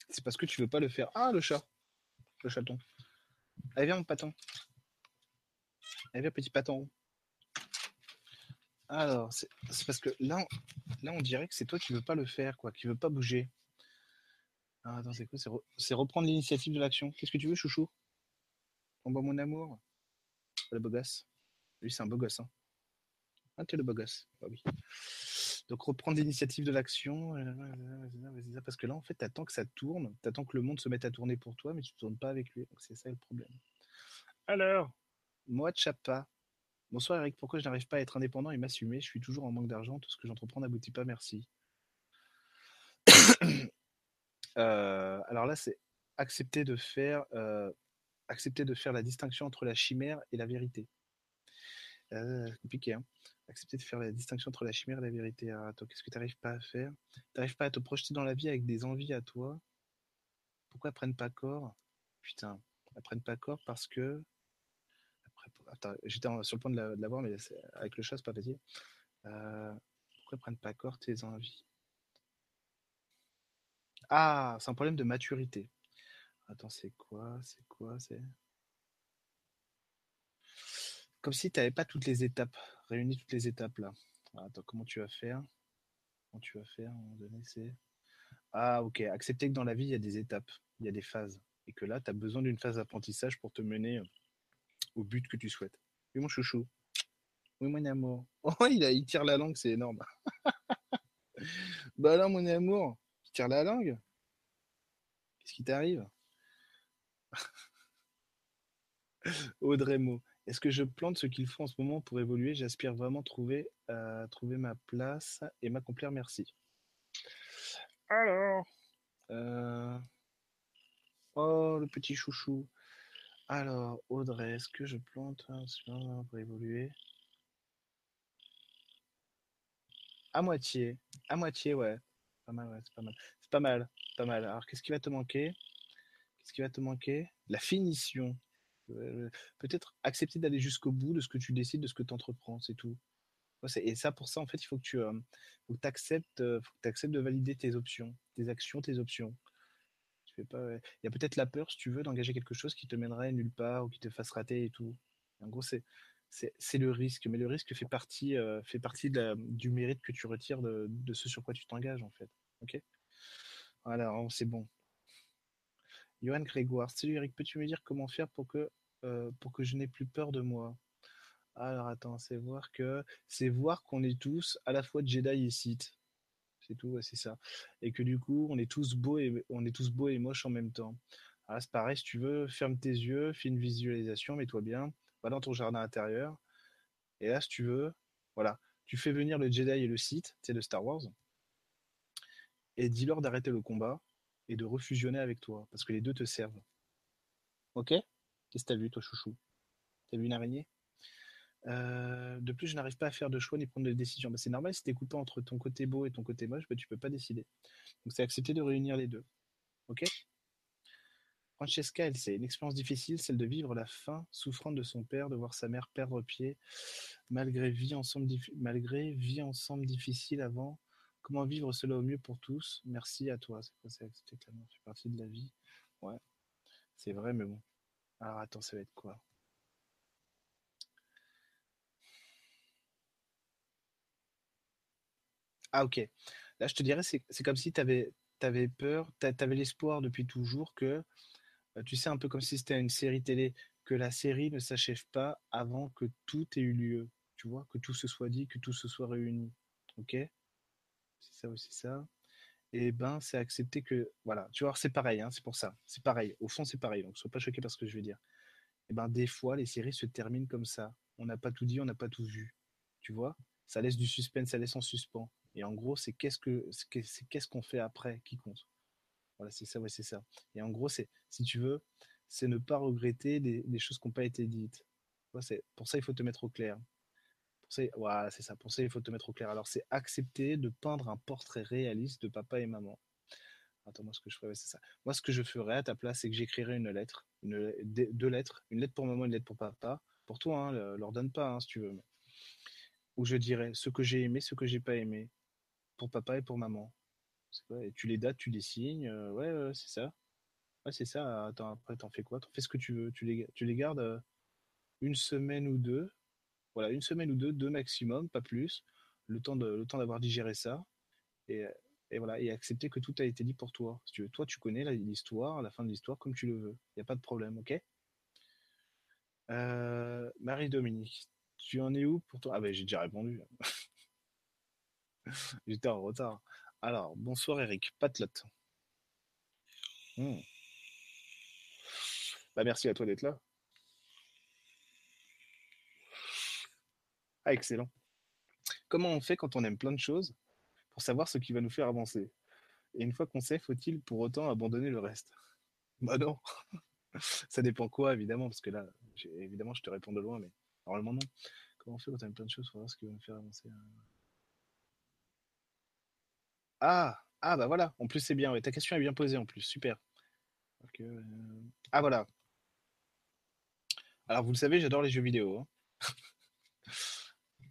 S1: C'est parce que tu veux pas le faire. Ah, le chat. Le chaton. Allez, viens, mon paton. Allez, viens, petit paton. Alors, c'est parce que là, là, on dirait que c'est toi qui veux pas le faire, quoi, qui veux pas bouger. Ah, attends, c'est quoi C'est reprendre l'initiative de l'action. Qu'est-ce que tu veux, chouchou? On va mon amour? Le beau gosse. Lui, c'est un beau gosse. Hein. Ah, le beau gosse. Ah oui. Donc, reprendre l'initiative de l'action. Euh, parce que là, en fait, t'attends que ça tourne. T'attends que le monde se mette à tourner pour toi, mais tu ne tournes pas avec lui. C'est ça le problème. Alors, moi, Chapa. Bonsoir Eric, pourquoi je n'arrive pas à être indépendant et m'assumer? Je suis toujours en manque d'argent, tout ce que j'entreprends n'aboutit pas, merci. <coughs> Euh, alors là, c'est accepter de faire euh, accepter de faire la distinction entre la chimère et la vérité. Euh, compliqué, hein. Accepter de faire la distinction entre la chimère et la vérité. Ah, qu'est-ce que tu n'arrives pas à faire? Tu n'arrives pas à te projeter dans la vie avec des envies à toi? Pourquoi elles prennent pas corps? Putain, elles prennent pas corps parce que. j'étais sur le point de l'avoir, mais avec le chat, c'est pas facile. Euh, pourquoi elles prennent pas corps tes envies? Ah, c'est un problème de maturité. Attends, c'est quoi C'est quoi C'est comme si tu n'avais pas toutes les étapes, réuni toutes les étapes là. Attends, comment tu vas faire? Comment tu vas faire. Ah, ok. Accepter que dans la vie, il y a des étapes, il y a des phases. Et que là, tu as besoin d'une phase d'apprentissage pour te mener euh, au but que tu souhaites. Oui, mon chouchou. Oui, mon amour. <laughs> Oh, il, a, il tire la langue, c'est énorme. <laughs> bah là, mon amour, tu tires la langue? Qu'est-ce qui t'arrive? <laughs> Audrey Mo. Est-ce que je plante ce qu'il faut en ce moment pour évoluer? J'aspire vraiment trouver, euh, trouver ma place et m'accomplir. Merci. Alors, euh, oh le petit chouchou. Alors, Audrey, est-ce que je plante pour évoluer? À moitié, à moitié, ouais. Pas mal, ouais, c'est pas mal. C'est pas mal, pas mal. Alors, qu'est-ce qui va te manquer? Ce qui va te manquer? La finition. Euh, peut-être accepter d'aller jusqu'au bout de ce que tu décides, de ce que tu entreprends, c'est tout. Et ça, pour ça, en fait, il faut que tu euh, acceptes, acceptes de valider tes options, tes actions, tes options. pas, Il y a peut-être la peur, si tu veux, d'engager quelque chose qui te mènerait nulle part ou qui te fasse rater et tout. En gros, c'est le risque, mais le risque fait partie, euh, fait partie du mérite que tu retires de, ce sur quoi tu t'engages, en fait. Ok? Voilà, c'est bon. Johan Grégoire, salut Eric, peux-tu me dire comment faire pour que, euh, pour que je n'ai plus peur de moi? Alors attends, c'est voir que c'est voir qu'on est tous à la fois Jedi et Sith. C'est tout, c'est ça. Et que du coup, on est tous beaux et on est tous beaux et moches en même temps. Ah, c'est pareil, si tu veux, ferme tes yeux, fais une visualisation, mets-toi bien dans ton jardin intérieur. Et là, si tu veux, voilà, tu fais venir le Jedi et le Sith, c'est de Star Wars, et dis-leur d'arrêter le combat et de refusionner avec toi, parce que les deux te servent. Ok? Qu'est-ce que t'as vu, toi, chouchou? T'as vu une araignée? Euh, de plus, je n'arrive pas à faire de choix ni prendre de décision. Bah, c'est normal, si tu es coupé entre ton côté beau et ton côté moche, bah, tu peux pas décider. Donc c'est accepter de réunir les deux. Ok? Francesca, elle, c'est une expérience difficile, celle de vivre la faim, souffrant de son père, de voir sa mère perdre pied, malgré vie ensemble, malgré vie ensemble difficile avant. Comment vivre cela au mieux pour tous Merci à toi. C'est quoi C'est fait partie de la vie. Ouais, c'est vrai, mais bon. Alors attends, ça va être quoi? Ah ok. Là, je te dirais, c'est comme si tu avais, avais, peur, tu avais l'espoir depuis toujours que euh, tu sais, un peu comme si c'était une série télé, que la série ne s'achève pas avant que tout ait eu lieu. Tu vois, que tout se soit dit, que tout se soit réuni. Ok? C'est ça aussi ça. Et ben, c'est accepter que. Voilà, tu vois, c'est pareil, hein, c'est pour ça. C'est pareil. Au fond, c'est pareil. Donc, sois pas choqué par ce que je vais dire. Et ben, des fois, les séries se terminent comme ça. On n'a pas tout dit, on n'a pas tout vu. Tu vois? Ça laisse du suspense, ça laisse en suspens. Et en gros, c'est qu'est-ce que c'est qu'on fait après qui compte? Voilà, c'est ça, ouais, c'est ça. Et en gros, c'est, si tu veux, c'est ne pas regretter des, choses qui n'ont pas été dites. pour ça, il faut te mettre au clair. Voilà, c'est ça. Ça, il faut te mettre au clair. Alors, c'est accepter de peindre un portrait réaliste de papa et maman. Attends, moi, ce que je ferais, c'est ça. Moi, ce que je ferais à ta place, c'est que j'écrirais une lettre, deux lettres, une lettre pour maman, une lettre pour papa. Pour toi, hein, leur donne pas, hein, si tu veux. Où je dirais ce que j'ai aimé, ce que j'ai pas aimé, pour papa et pour maman tu les dates, tu les signes. Euh, ouais, c'est ça. Ouais, c'est ça. Attends, après, t'en fais quoi? T'en fais ce que tu veux. Tu les, tu les gardes euh, une semaine ou deux. Voilà, une semaine ou deux, deux maximum, pas plus. Le temps de, le temps d'avoir digéré ça. Et, voilà, et accepter que tout a été dit pour toi. Tu veux, toi, tu connais l'histoire, la fin de l'histoire, comme tu le veux. Il n'y a pas de problème, ok? Euh, Marie-Dominique, tu en es où pour toi? Ah ben j'ai déjà répondu. <laughs> J'étais en retard. Alors, bonsoir Eric, Patlot. Hmm. Bah, merci à toi d'être là. Ah, excellent. Comment on fait quand on aime plein de choses pour savoir ce qui va nous faire avancer? Et une fois qu'on sait, faut-il pour autant abandonner le reste? Bah non. <laughs> Ça dépend quoi, évidemment, parce que là, évidemment, je te réponds de loin, mais normalement non. Comment on fait quand on aime plein de choses pour savoir ce qui va nous faire avancer hein? Ah, ah bah voilà, en plus c'est bien, ta question est bien posée en plus, super. Euh, ah voilà. Alors vous le savez, j'adore les jeux vidéo. Hein. <laughs>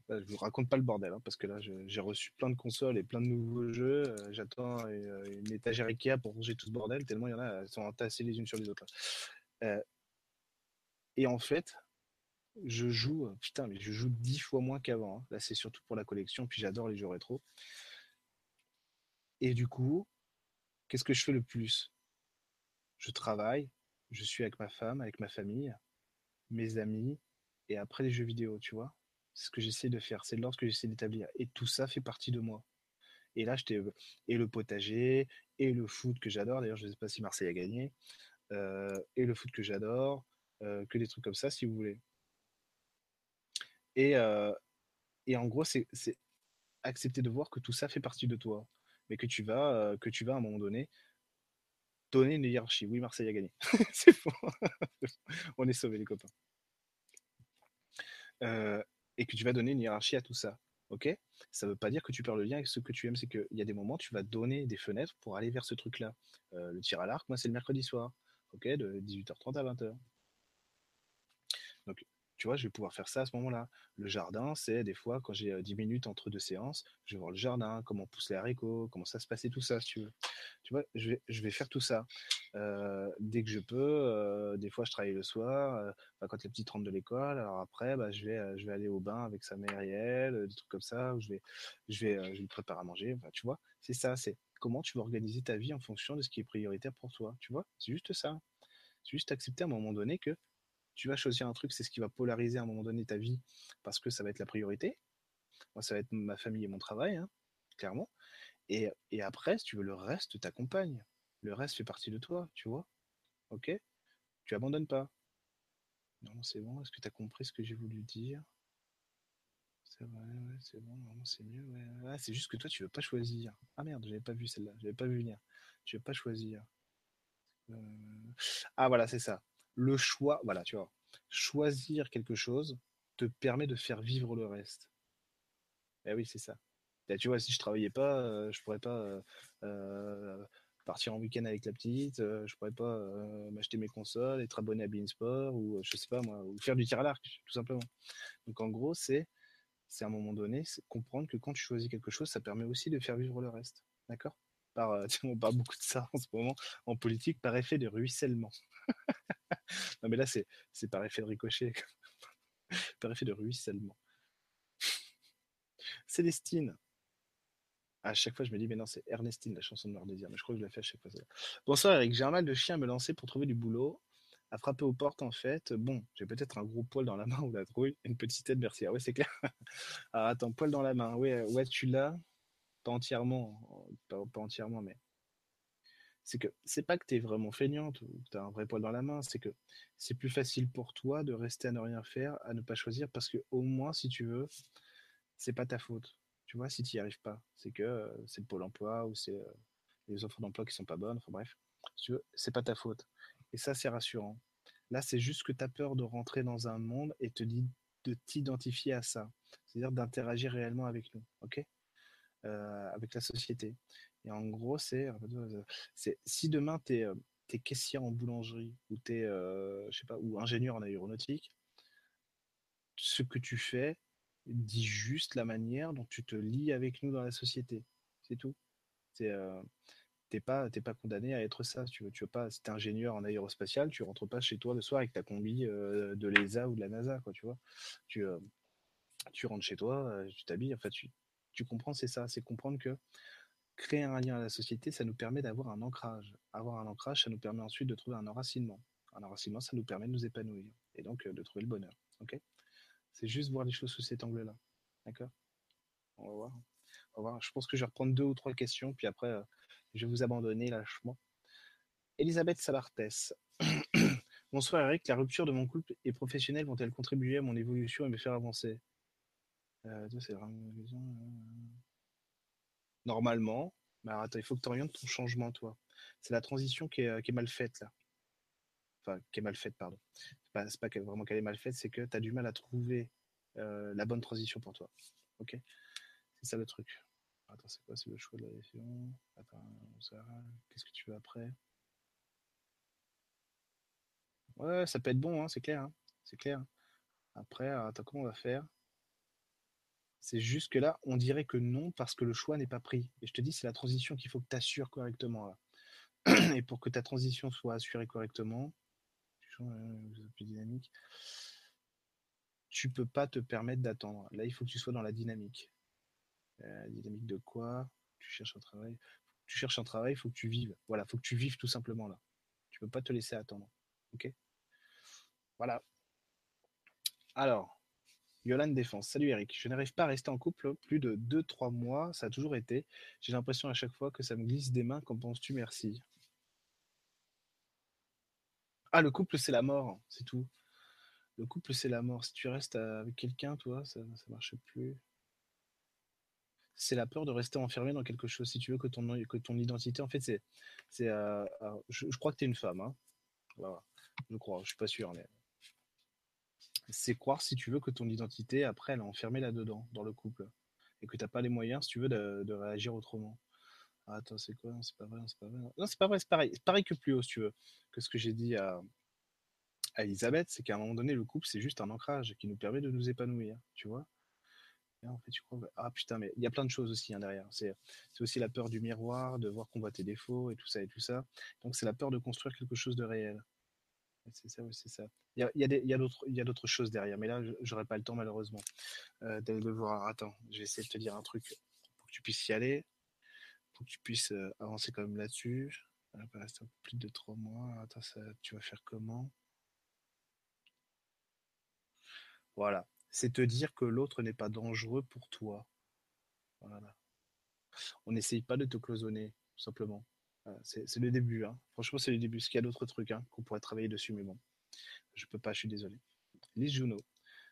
S1: Bah, je vous raconte pas le bordel, hein, parce que là j'ai reçu plein de consoles et plein de nouveaux jeux. Euh, j'attends euh, une étagère Ikea pour ranger tout ce bordel, tellement il y en a, elles sont entassées les unes sur les autres. et en fait, je joue, putain, mais je joue dix fois moins qu'avant. Hein. Là c'est surtout pour la collection, puis j'adore les jeux rétro. Et du coup, qu'est-ce que je fais le plus? Je travaille, je suis avec ma femme, avec ma famille, mes amis, et après les jeux vidéo, tu vois. C'est ce que j'essaie de faire, c'est l'ordre que j'essaie d'établir. Et tout ça fait partie de moi. Et là, j'étais et le potager, et le foot que j'adore. D'ailleurs, je ne sais pas si Marseille a gagné. Euh, et le foot que j'adore, euh, que des trucs comme ça, si vous voulez. Et, euh, et en gros, c'est accepter de voir que tout ça fait partie de toi mais que tu vas, euh, que tu vas à un moment donné donner une hiérarchie. Oui, Marseille a gagné. <laughs> c'est faux. <laughs> On est sauvés, les copains. Et que tu vas donner une hiérarchie à tout ça. Ok? Ça ne veut pas dire que tu perds le lien avec ce que tu aimes. C'est qu'il y a des moments, tu vas donner des fenêtres pour aller vers ce truc-là. Euh, le tir à l'arc, moi, c'est le mercredi soir. ok, de 18h30 à 20h. Donc, tu vois, je vais pouvoir faire ça à ce moment-là. Le jardin, c'est des fois, quand j'ai 10 minutes entre deux séances, je vais voir le jardin, comment poussent les haricots, comment ça se passait tout ça, si tu veux. Tu vois, je vais, je vais faire tout ça. dès que je peux, des fois, je travaille le soir, quand les petites rentrent de l'école. Alors après, bah, je, vais, je vais aller au bain avec sa mère Riel, des trucs comme ça, où je vais, je vais, je lui prépare à manger. Enfin, tu vois, c'est ça, c'est comment tu vas organiser ta vie en fonction de ce qui est prioritaire pour toi. Tu vois, c'est juste ça. C'est juste accepter à un moment donné que tu vas choisir un truc, c'est ce qui va polariser à un moment donné ta vie parce que ça va être la priorité. Moi, ça va être ma famille et mon travail, hein, clairement. Et, après, si tu veux, le reste t'accompagne. Le reste fait partie de toi, tu vois. Ok? Tu abandonnes pas. Non, c'est bon. Est-ce que tu as compris ce que j'ai voulu dire? C'est vrai, c'est bon. c'est mieux. Ouais. c'est juste que toi, tu veux pas choisir. Ah merde, j'avais pas vu celle-là. J'avais pas vu venir. Tu veux pas choisir. Euh, ah voilà, c'est ça le choix, voilà, tu vois, choisir quelque chose te permet de faire vivre le reste. Eh oui, c'est ça. tu vois, si je travaillais pas, euh, je pourrais pas euh, euh, partir en week-end avec la petite, je pourrais pas m'acheter mes consoles, être abonné à Beansport ou je sais pas moi, ou faire du tir à l'arc, tout simplement. Donc en gros, c'est c'est à un moment donné, comprendre que quand tu choisis quelque chose, ça permet aussi de faire vivre le reste. D'accord? Par, <laughs> on parle beaucoup de ça en ce moment en politique par effet de ruissellement. <laughs> non, mais là, c'est, c'est par effet de ricochet, <laughs> par effet de ruissellement. Célestine. À chaque fois, je me dis, mais non, c'est Ernestine, la chanson de Noir Désir. Mais je crois que je l'ai fait à chaque fois. Bonsoir, Eric. J'ai un mal de chien à me lancer pour trouver du boulot. À frapper aux portes, en fait. Bon, j'ai peut-être un gros poil dans la main ou la trouille. Une petite tête, merci. Ah ouais, c'est clair. <laughs> ah, attends, poil dans la main. Ouais, ouais tu l'as? Pas entièrement. pas entièrement, mais c'est que c'est pas que tu es vraiment feignante ou que tu as un vrai poil dans la main, c'est que c'est plus facile pour toi de rester à ne rien faire, à ne pas choisir, parce que au moins, si tu veux, c'est pas ta faute. Tu vois, si tu n'y arrives pas, c'est que euh, c'est le pôle emploi ou c'est euh, les offres d'emploi qui sont pas bonnes, enfin bref, si tu c'est pas ta faute. Et ça, c'est rassurant. Là, c'est juste que tu as peur de rentrer dans un monde et te dit de t'identifier à ça, c'est-à-dire d'interagir réellement avec nous, ok? Euh, Avec la société. Et en gros, c'est, c'est si demain tu es, es, caissière en boulangerie ou tu sais pas, ou ingénieur en aéronautique, ce que tu fais dit juste la manière dont tu te lis avec nous dans la société. C'est tout. Tu n'es pas, pas condamné à être ça. Tu veux, tu veux pas, si es ingénieur en aérospatial, tu rentres pas chez toi le soir avec ta combi de l'ESA ou de la NASA, quoi, tu vois. Tu, rentres chez toi, tu t'habilles, en fait, tu, tu comprends, c'est ça, c'est comprendre que créer un lien à la société, ça nous permet d'avoir un ancrage. Avoir un ancrage, ça nous permet ensuite de trouver un enracinement. Un enracinement, ça nous permet de nous épanouir et donc euh, de trouver le bonheur. C'est juste voir les choses sous cet angle-là. D'accord? On va voir. On va voir. Je pense que je vais reprendre deux ou trois questions, puis après, euh, je vais vous abandonner lâchement. Elisabeth Sabartès. <clears throat> Bonsoir Eric, la rupture de mon couple et professionnel vont-elles contribuer à mon évolution et me faire avancer? Euh, c'est vraiment normalement. Mais attends, il faut que tu orientes ton changement, toi. C'est la transition qui est, euh, mal faite, là. Enfin, qui est mal faite, pardon. C'est pas, pas vraiment qu'elle est mal faite, c'est que tu as du mal à trouver euh, la bonne transition pour toi. Ok? C'est ça le truc. Attends, c'est quoi? C'est le choix de la décision? Attends, qu'est-ce que tu veux après? Ouais, ça peut être bon, hein, c'est clair. Hein. c'est clair. Après, attends, comment on va faire? C'est juste que là, on dirait que non parce que le choix n'est pas pris. Et je te dis, c'est la transition qu'il faut que tu assures correctement. <clears throat> Et pour que ta transition soit assurée correctement, plus dynamique, tu peux pas te permettre d'attendre. Là, il faut que tu sois dans la dynamique. Euh, dynamique de quoi? Tu cherches un travail. Tu cherches un travail, il faut que tu vives. Voilà, il faut que tu vives tout simplement là. Tu peux pas te laisser attendre. Ok? Voilà. Alors, Yolande Défense. Salut Eric. Je n'arrive pas à rester en couple plus de 2-3 mois. Ça a toujours été. J'ai l'impression à chaque fois que ça me glisse des mains. Qu'en penses-tu? Merci. Ah, le couple, c'est la mort. C'est tout. Le couple, c'est la mort. Si tu restes avec quelqu'un, toi, ça ne marche plus. C'est la peur de rester enfermé dans quelque chose. Si tu veux que ton, que ton identité, en fait, c'est. c'est euh, je, crois que tu es une femme. Hein. Voilà. Je crois. Je suis pas sûr. Mais c'est croire, si tu veux, que ton identité, après, elle est enfermée là-dedans, dans le couple. Et que tu n'as pas les moyens, si tu veux, de, réagir autrement. Ah, attends, c'est quoi? Non, c'est pas vrai, non, c'est pas vrai. C'est pareil. Pareil que plus haut, si tu veux, que ce que j'ai dit à, Elisabeth, c'est qu'à un moment donné, le couple, c'est juste un ancrage qui nous permet de nous épanouir, tu vois? Ah putain, mais il y a plein de choses aussi hein, derrière. C'est c'est aussi la peur du miroir, de voir qu'on voit tes défauts et tout ça et tout ça. Donc c'est la peur de construire quelque chose de réel. C'est ça, oui, c'est ça. Il y a, d'autres choses derrière, mais là, j'aurais pas le temps malheureusement euh, d'aller le. Attends, je vais essayer de te dire un truc pour que tu puisses y aller, pour que tu puisses euh, avancer quand même là-dessus. Rester un peu plus de trois mois. Attends, ça, tu vas faire comment? Voilà. C'est te dire que l'autre n'est pas dangereux pour toi. Voilà. On n'essaye pas de te cloisonner, tout simplement. C'est le début. Hein. Franchement, c'est le début. Parce qu'il y a d'autres trucs hein, qu'on pourrait travailler dessus, mais bon, je peux pas, je suis désolé. Lise Juno.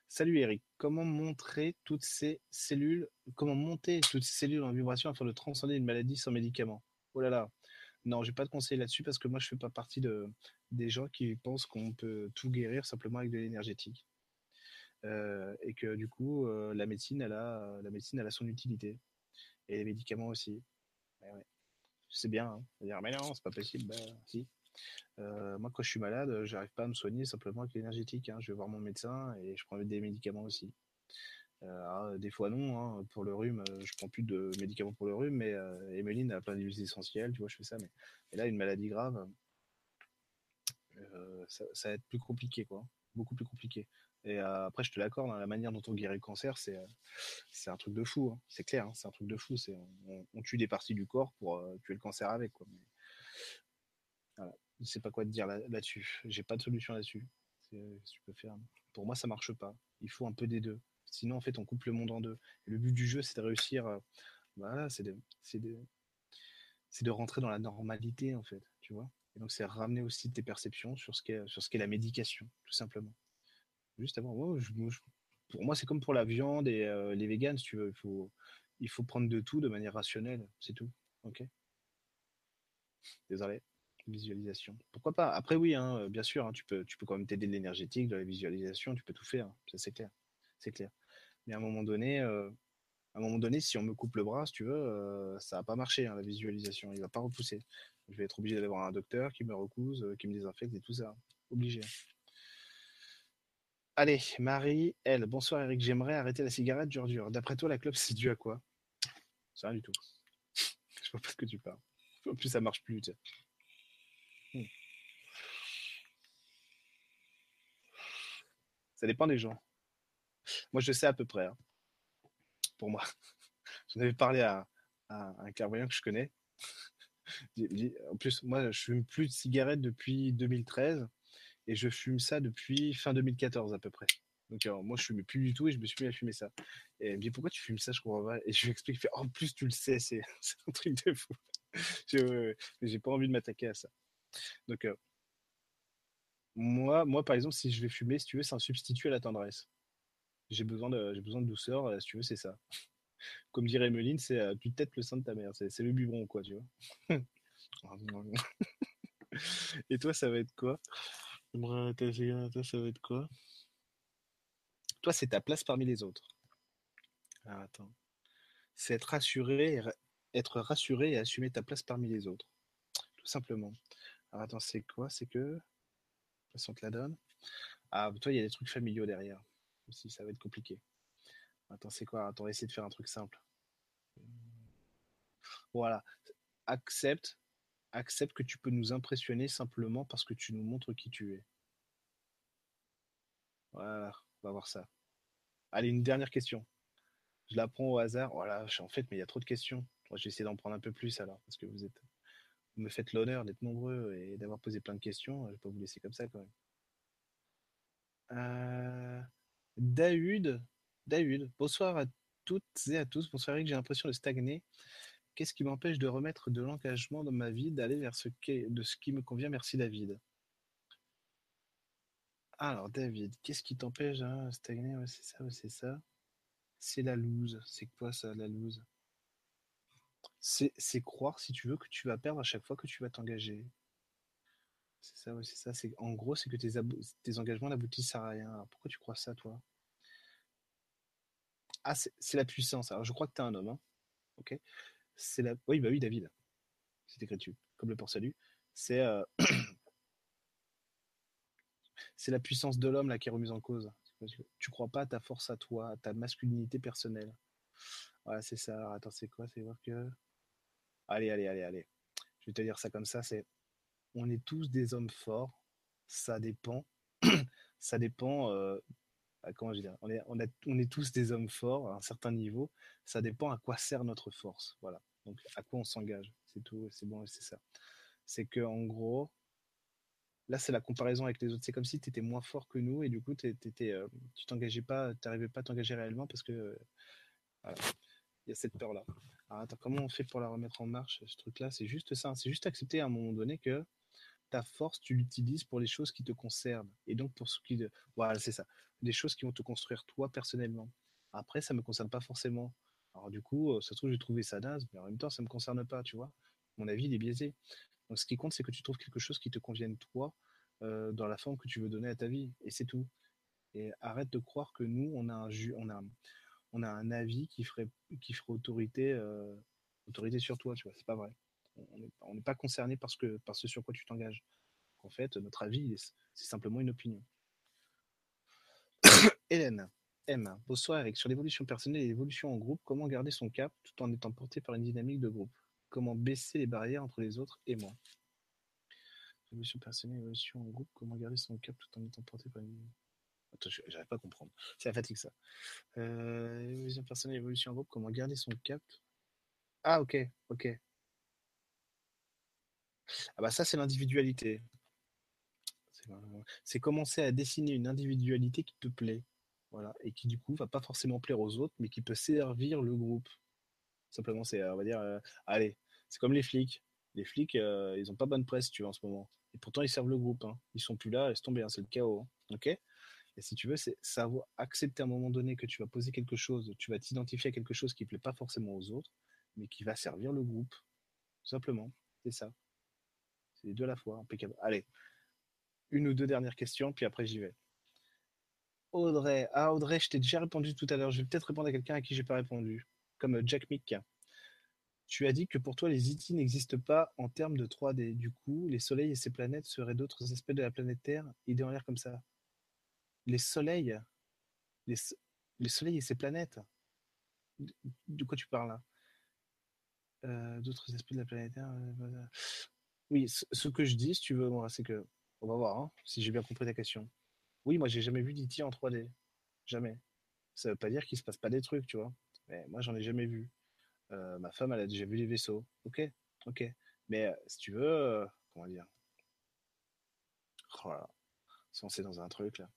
S1: Salut Eric. Comment montrer toutes ces cellules, comment monter toutes ces cellules en vibration afin de transcender une maladie sans médicaments? Oh là là. Non, j'ai pas de conseil là-dessus parce que moi, je fais pas partie de, des gens qui pensent qu'on peut tout guérir simplement avec de l'énergétique. Euh, et que du coup, euh, la médecine, elle a, la médecine, a son utilité. Et les médicaments aussi. C'est bien. Hein. Dire, mais non, c'est pas possible. Bah, si. Euh, moi, quand je suis malade, j'arrive pas à me soigner simplement avec l'énergétique. Hein. Je vais voir mon médecin et je prends des médicaments aussi. Euh, alors, des fois non, hein. pour le rhume, euh, je prends plus de médicaments pour le rhume, mais euh, Emeline a plein d'huiles essentielles, tu vois, je fais ça. Mais et là, une maladie grave, ça, ça va être plus compliqué, quoi, beaucoup plus compliqué. Et euh, après, je te l'accorde, hein, la manière dont on guérit le cancer, c'est un truc de fou, c'est clair, c'est un truc de fou. On, tue des parties du corps pour euh, tuer le cancer avec, quoi. Mais. Je sais pas quoi te dire là- là-dessus. J'ai pas de solution là-dessus. Tu peux faire. Pour moi, ça marche pas. Il faut un peu des deux. Sinon, en fait, on coupe le monde en deux. Le but du jeu, c'est de réussir. euh, voilà, c'est de, rentrer dans la normalité, en fait. Tu vois. Et donc, c'est ramener aussi tes perceptions sur ce qu'est la médication, tout simplement. Juste pour moi, c'est comme pour la viande et euh, les véganes, si tu veux. Il faut, il faut prendre de tout de manière rationnelle. C'est tout. Ok? Désolé. Visualisation. Pourquoi pas? Après, oui, hein, euh, bien sûr, hein, tu peux, tu peux quand même t'aider de l'énergétique, de la visualisation, tu peux tout faire. Ça, c'est clair. C'est clair. Mais à un moment donné, euh, à un moment donné, si on me coupe le bras, si tu veux, ça va pas marcher, hein, la visualisation. Il va pas repousser. Je vais être obligé d'aller voir un docteur qui me recouse, qui me désinfecte et tout ça. Obligé. Allez, Marie, elle. Bonsoir Eric, j'aimerais arrêter la cigarette dur dur. D'après toi, la clope, c'est dû à quoi? C'est rien du tout. <laughs> Je vois pas ce que tu parles. <laughs> En plus, ça marche plus. tu. Hmm. Ça dépend des gens. Moi, je sais à peu près. hein. Pour moi. <laughs> J'en avais parlé à, un clairvoyant que je connais. En plus, moi, je fume plus de cigarettes depuis 2013 et je fume ça depuis fin 2014 à peu près. Donc, moi, je fumais plus du tout et je me suis mis à fumer ça. Et elle me dit Pourquoi tu fumes ça Je comprends pas. Et je lui explique En plus, tu le sais, c'est <laughs> un truc de fou. <laughs> Je- ouais. J'ai pas envie de m'attaquer à ça. Donc, euh, moi, moi, par exemple, si je vais fumer, si tu veux, c'est un substitut à la tendresse. J'ai besoin de, j'ai douceur, euh, si tu veux, c'est ça. <laughs> Comme dirait Emeline, c'est euh, tu têtes le sein de ta mère, c'est c'est le biberon, quoi, tu vois. Et toi, ça va être quoi? Toi, ça va être quoi? Toi, c'est ta place parmi les autres. Ah, attends. C'est être rassuré, et ra- être rassuré et assumer ta place parmi les autres. Tout simplement. Alors, attends, c'est quoi? C'est que. Ça, on te la donne. Ah, toi, il y a des trucs familiaux derrière. Si, ça va être compliqué. Attends, c'est quoi? Attends, on va essayer de faire un truc simple. Voilà. Accepte, accepte que tu peux nous impressionner simplement parce que tu nous montres qui tu es. Voilà, on va voir ça. Allez, une dernière question. Je la prends au hasard. Voilà, je- en fait, mais il y a trop de questions. Je vais d'en prendre un peu plus alors, parce que vous êtes, vous me faites l'honneur d'être nombreux et d'avoir posé plein de questions. Je vais pas vous laisser comme ça quand même. Euh, David, bonsoir à toutes et à tous. Bonsoir Eric, j'ai l'impression de stagner. Qu'est-ce qui m'empêche de remettre de l'engagement dans ma vie, d'aller vers ce qui, de ce qui me convient? Merci David. Alors David, qu'est-ce qui t'empêche de stagner? Ouais, C'est ça, c'est ça. C'est la loose. C'est quoi ça, la loose? C'est croire, si tu veux, que tu vas perdre à chaque fois que tu vas t'engager. C'est ça, ouais, c'est ça. En gros, c'est que tes, engagements n'aboutissent à rien. Alors, pourquoi tu crois ça, toi? Ah, c'est c'est la puissance. Alors, je crois que tu es un homme. Hein. Ok? C'est la. Oui, bah oui, David. c'est écrit comme le port salut. C'est euh, <coughs> c'est la puissance de l'homme là qui est remise en cause. Tu crois pas à ta force à toi, à ta masculinité personnelle. Voilà, c'est ça. attends, c'est quoi? C'est voir que. Allez, allez, allez, allez. Je vais te dire ça comme ça. C'est on est tous des hommes forts. Ça dépend. <coughs> ça dépend. Euh, comment je dire? On est, on, on est tous des hommes forts à un certain niveau. Ça dépend à quoi sert notre force. Voilà. Donc à quoi on s'engage. C'est tout. C'est bon. C'est ça. C'est que en gros, Là, c'est la comparaison avec les autres. C'est comme si tu étais moins fort que nous et du coup, euh, tu t'engageais pas, tu n'arrivais pas à t'engager réellement parce que il y a cette peur-là. Alors, attends, comment on fait pour la remettre en marche, ce truc-là? C'est juste ça. C'est juste accepter à un moment donné que ta force, tu l'utilises pour les choses qui te concernent. Et donc, pour ce qui. Voilà, c'est ça. Des choses qui vont te construire toi personnellement. Après, ça ne me concerne pas forcément. Alors, du coup, euh, ça se trouve, j'ai trouvé ça naze, mais en même temps, ça ne me concerne pas, tu vois. Mon avis, il est biaisé. Donc ce qui compte, c'est que tu trouves quelque chose qui te convienne toi, euh, dans la forme que tu veux donner à ta vie. Et c'est tout. Et arrête de croire que nous, on a un, on a, on a un avis qui ferait, qui ferait autorité, euh, autorité sur toi. Tu vois, c'est pas vrai. On n'est pas concerné parce que, par ce sur quoi tu t'engages. En fait, notre avis, c'est simplement une opinion. <coughs> Hélène, M. Bonsoir Eric. Sur l'évolution personnelle et l'évolution en groupe, comment garder son cap tout en étant porté par une dynamique de groupe? Comment baisser les barrières entre les autres et moi? Évolution personnelle, évolution en groupe, comment garder son cap tout en étant porté par une. Attends, j'arrive pas à comprendre. C'est la fatigue, ça. Euh, évolution personnelle, évolution en groupe, comment garder son cap? Ah, ok, ok. Ah, bah, ça, c'est l'individualité. C'est commencer à dessiner une individualité qui te plaît. Voilà. Et qui, du coup, va pas forcément plaire aux autres, mais qui peut servir le groupe. Simplement, c'est, on va dire, euh, allez, c'est comme les flics. Les flics, euh, ils ont pas bonne presse, tu vois, en ce moment. Et pourtant, ils servent le groupe. Hein. Ils sont plus là, laisse tomber, hein, c'est le chaos. Hein. Et si tu veux, c'est savoir accepter à un moment donné que tu vas poser quelque chose, tu vas t'identifier à quelque chose qui ne plaît pas forcément aux autres, mais qui va servir le groupe. Simplement. C'est ça. C'est deux à la fois. Impeccable. Allez. Une ou deux dernières questions, puis après j'y vais. Audrey. Ah, Audrey, je t'ai déjà répondu tout à l'heure. Je vais peut-être répondre à quelqu'un à qui j'ai pas répondu comme Jack Mick. Tu as dit que pour toi, les IT e n'existent pas en termes de 3D. Du coup, les soleils et ces planètes seraient d'autres aspects de la planète Terre, idées en l'air comme ça. Les soleils, les, soleils et ces planètes. De quoi tu parles là? Euh, D'autres aspects de la planète Terre. Euh, oui, ce que je dis, si tu veux, c'est que on va voir hein, si j'ai bien compris ta question. Oui, moi, j'ai jamais vu d'IT en 3D. Jamais. Ça veut pas dire qu'il se passe pas des trucs, tu vois. Mais moi, j'en ai jamais vu. Euh, ma femme, elle a déjà vu les vaisseaux. Ok, ok. Mais euh, si tu veux, euh, comment dire? Oh est dans un truc là.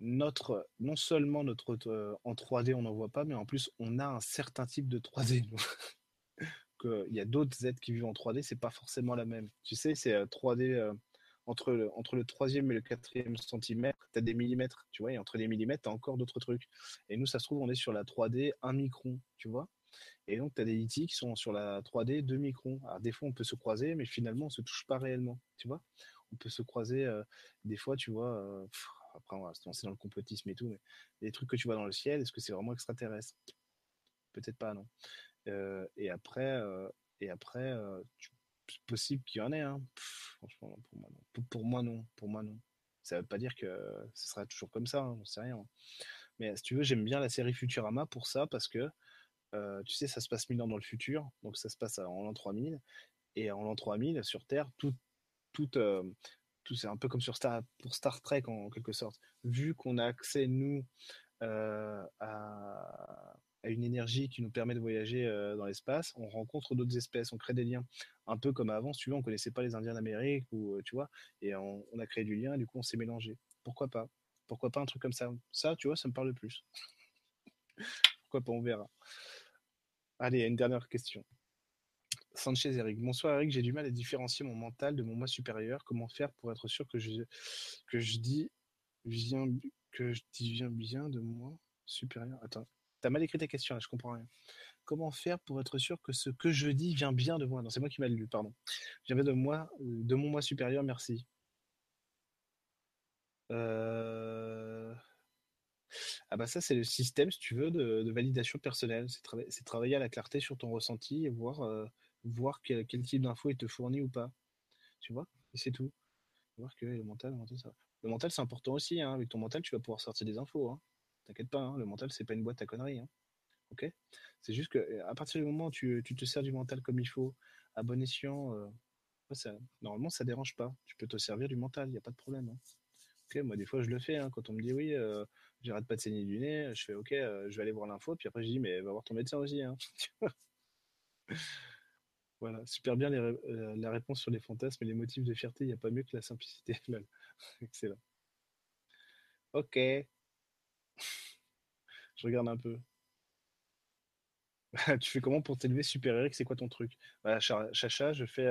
S1: Notre, non seulement notre en 3D on n'en voit pas, mais en plus on a un certain type de 3D. <laughs> Il y a d'autres êtres qui vivent en 3D, c'est pas forcément la même. Tu sais, c'est 3D entre le, entre le troisième et le quatrième centimètre, tu as des millimètres, tu vois, et entre les millimètres, tu as encore d'autres trucs. Et nous, ça se trouve, on est sur la 3D 1 micron, tu vois. Et donc, tu as des IT qui sont sur la 3D 2 microns. Alors, des fois, on peut se croiser, mais finalement, on se touche pas réellement, tu vois. On peut se croiser, euh, des fois, tu vois, euh, après, on va se lancer dans le complotisme et tout, mais les trucs que tu vois dans le ciel, est-ce que c'est vraiment extraterrestre? Peut-être pas, non. Euh, et après, et après tu possible qu'il y en ait. Hein. franchement, pour moi, non. Pour, moi, non. Pour moi, non. Ça veut pas dire que ce sera toujours comme ça, hein, on sait rien. Mais si tu veux, j'aime bien la série Futurama pour ça, parce que, euh, tu sais, ça se passe mille ans dans le futur, donc ça se passe en l'an 3000, et en l'an 3000, sur Terre, tout, tout, euh, tout c'est un peu comme sur Star, pour Star Trek en quelque sorte. Vu qu'on a accès, nous, euh, à, à une énergie qui nous permet de voyager euh, dans l'espace, on rencontre d'autres espèces, on crée des liens. Un peu comme avant, tu veux, on connaissait pas les Indiens d'Amérique, ou euh, tu vois, et on, a créé du lien, et du coup on s'est mélangé. Pourquoi pas? Pourquoi pas un truc comme ça? Ça, tu vois, ça me parle plus. <laughs> Pourquoi pas, on verra. Allez, une dernière question. Sanchez Eric. Bonsoir Eric, j'ai du mal à différencier mon mental de mon moi supérieur. Comment faire pour être sûr que je, que je dis viens, que je dis viens bien de moi supérieur? Attends, T'as mal écrit ta question, là, je comprends rien. Comment faire pour être sûr que ce que je dis vient bien de moi? Non, c'est moi qui m'a lu, pardon. J'avais de moi, de mon moi supérieur, merci. Euh, ah bah ça, c'est le système, si tu veux, de, validation personnelle. C'est travailler à la clarté sur ton ressenti et voir euh, quel, type d'infos il te fournit ou pas. Tu vois? Et c'est tout. Voir que le mental, le mental c'est important aussi. Hein. Avec ton mental, tu vas pouvoir sortir des infos. Hein. T'inquiète pas, hein. le mental, c'est pas une boîte à conneries. Hein. C'est juste que à partir du moment où tu, te sers du mental comme il faut, à bon escient, euh, ça, normalement, ça dérange pas. Tu peux te servir du mental, il n'y a pas de problème. Hein. Moi, des fois, je le fais. Quand on me dit oui, euh, j'arrête pas de saigner du nez, je fais ok, euh, je vais aller voir l'info. Puis après, je dis mais va voir ton médecin aussi. <laughs> Voilà, super bien euh, la réponse sur les fantasmes et les motifs de fierté. Il n'y a pas mieux que la simplicité. <laughs> Excellent. Ok. <laughs> je regarde un peu. <laughs> tu fais comment pour t'élever super Eric? C'est quoi ton truc? Chacha, je fais,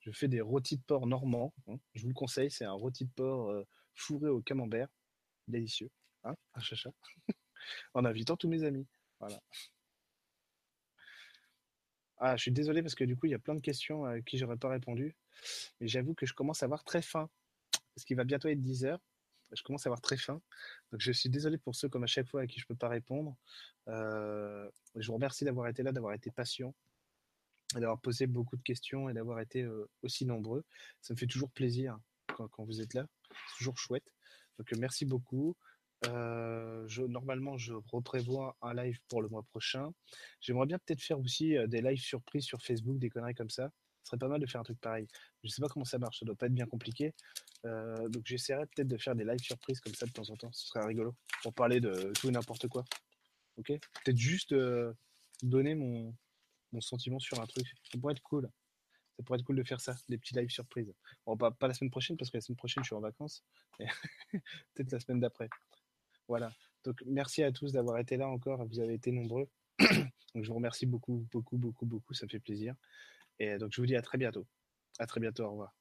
S1: je fais des rôtis de porc normands. Hein. Je vous le conseille, c'est un rôti de porc fourré au camembert. Délicieux. Hein, un chacha? <laughs> en invitant tous mes amis. Voilà. Ah, je suis désolé parce que du coup, il y a plein de questions à qui j'aurais pas répondu. Mais j'avoue que je commence à avoir très faim. Parce qu'il va bientôt être 10 heures. Je commence à avoir très faim. Donc je suis désolé pour ceux comme à chaque fois à qui je peux pas répondre. Euh, je vous remercie d'avoir été là, d'avoir été patient d'avoir posé beaucoup de questions et d'avoir été euh, aussi nombreux. Ça me fait toujours plaisir quand, vous êtes là. C'est toujours chouette. Donc, euh, merci beaucoup. Je, normalement, je reprévois un live pour le mois prochain. J'aimerais bien peut-être faire aussi des lives surprises sur Facebook, des conneries comme ça. Ce serait pas mal de faire un truc pareil. Je ne sais pas comment ça marche, ça doit pas être bien compliqué. Donc j'essaierai peut-être de faire des lives surprises comme ça de temps en temps. Ce serait rigolo pour parler de tout et n'importe quoi. Ok? Peut-être juste donner mon, mon sentiment sur un truc. Ça pourrait être cool ça pourrait être cool de faire ça, des petits lives surprises. Bon, pas, pas la semaine prochaine, parce que la semaine prochaine, je suis en vacances. <laughs> Peut-être la semaine d'après. Voilà. Donc, merci à tous d'avoir été là encore. Vous avez été nombreux. <clears throat> donc, je vous remercie beaucoup, beaucoup, beaucoup, beaucoup. Ça me fait plaisir. Et donc, je vous dis à très bientôt. À très bientôt. Au revoir.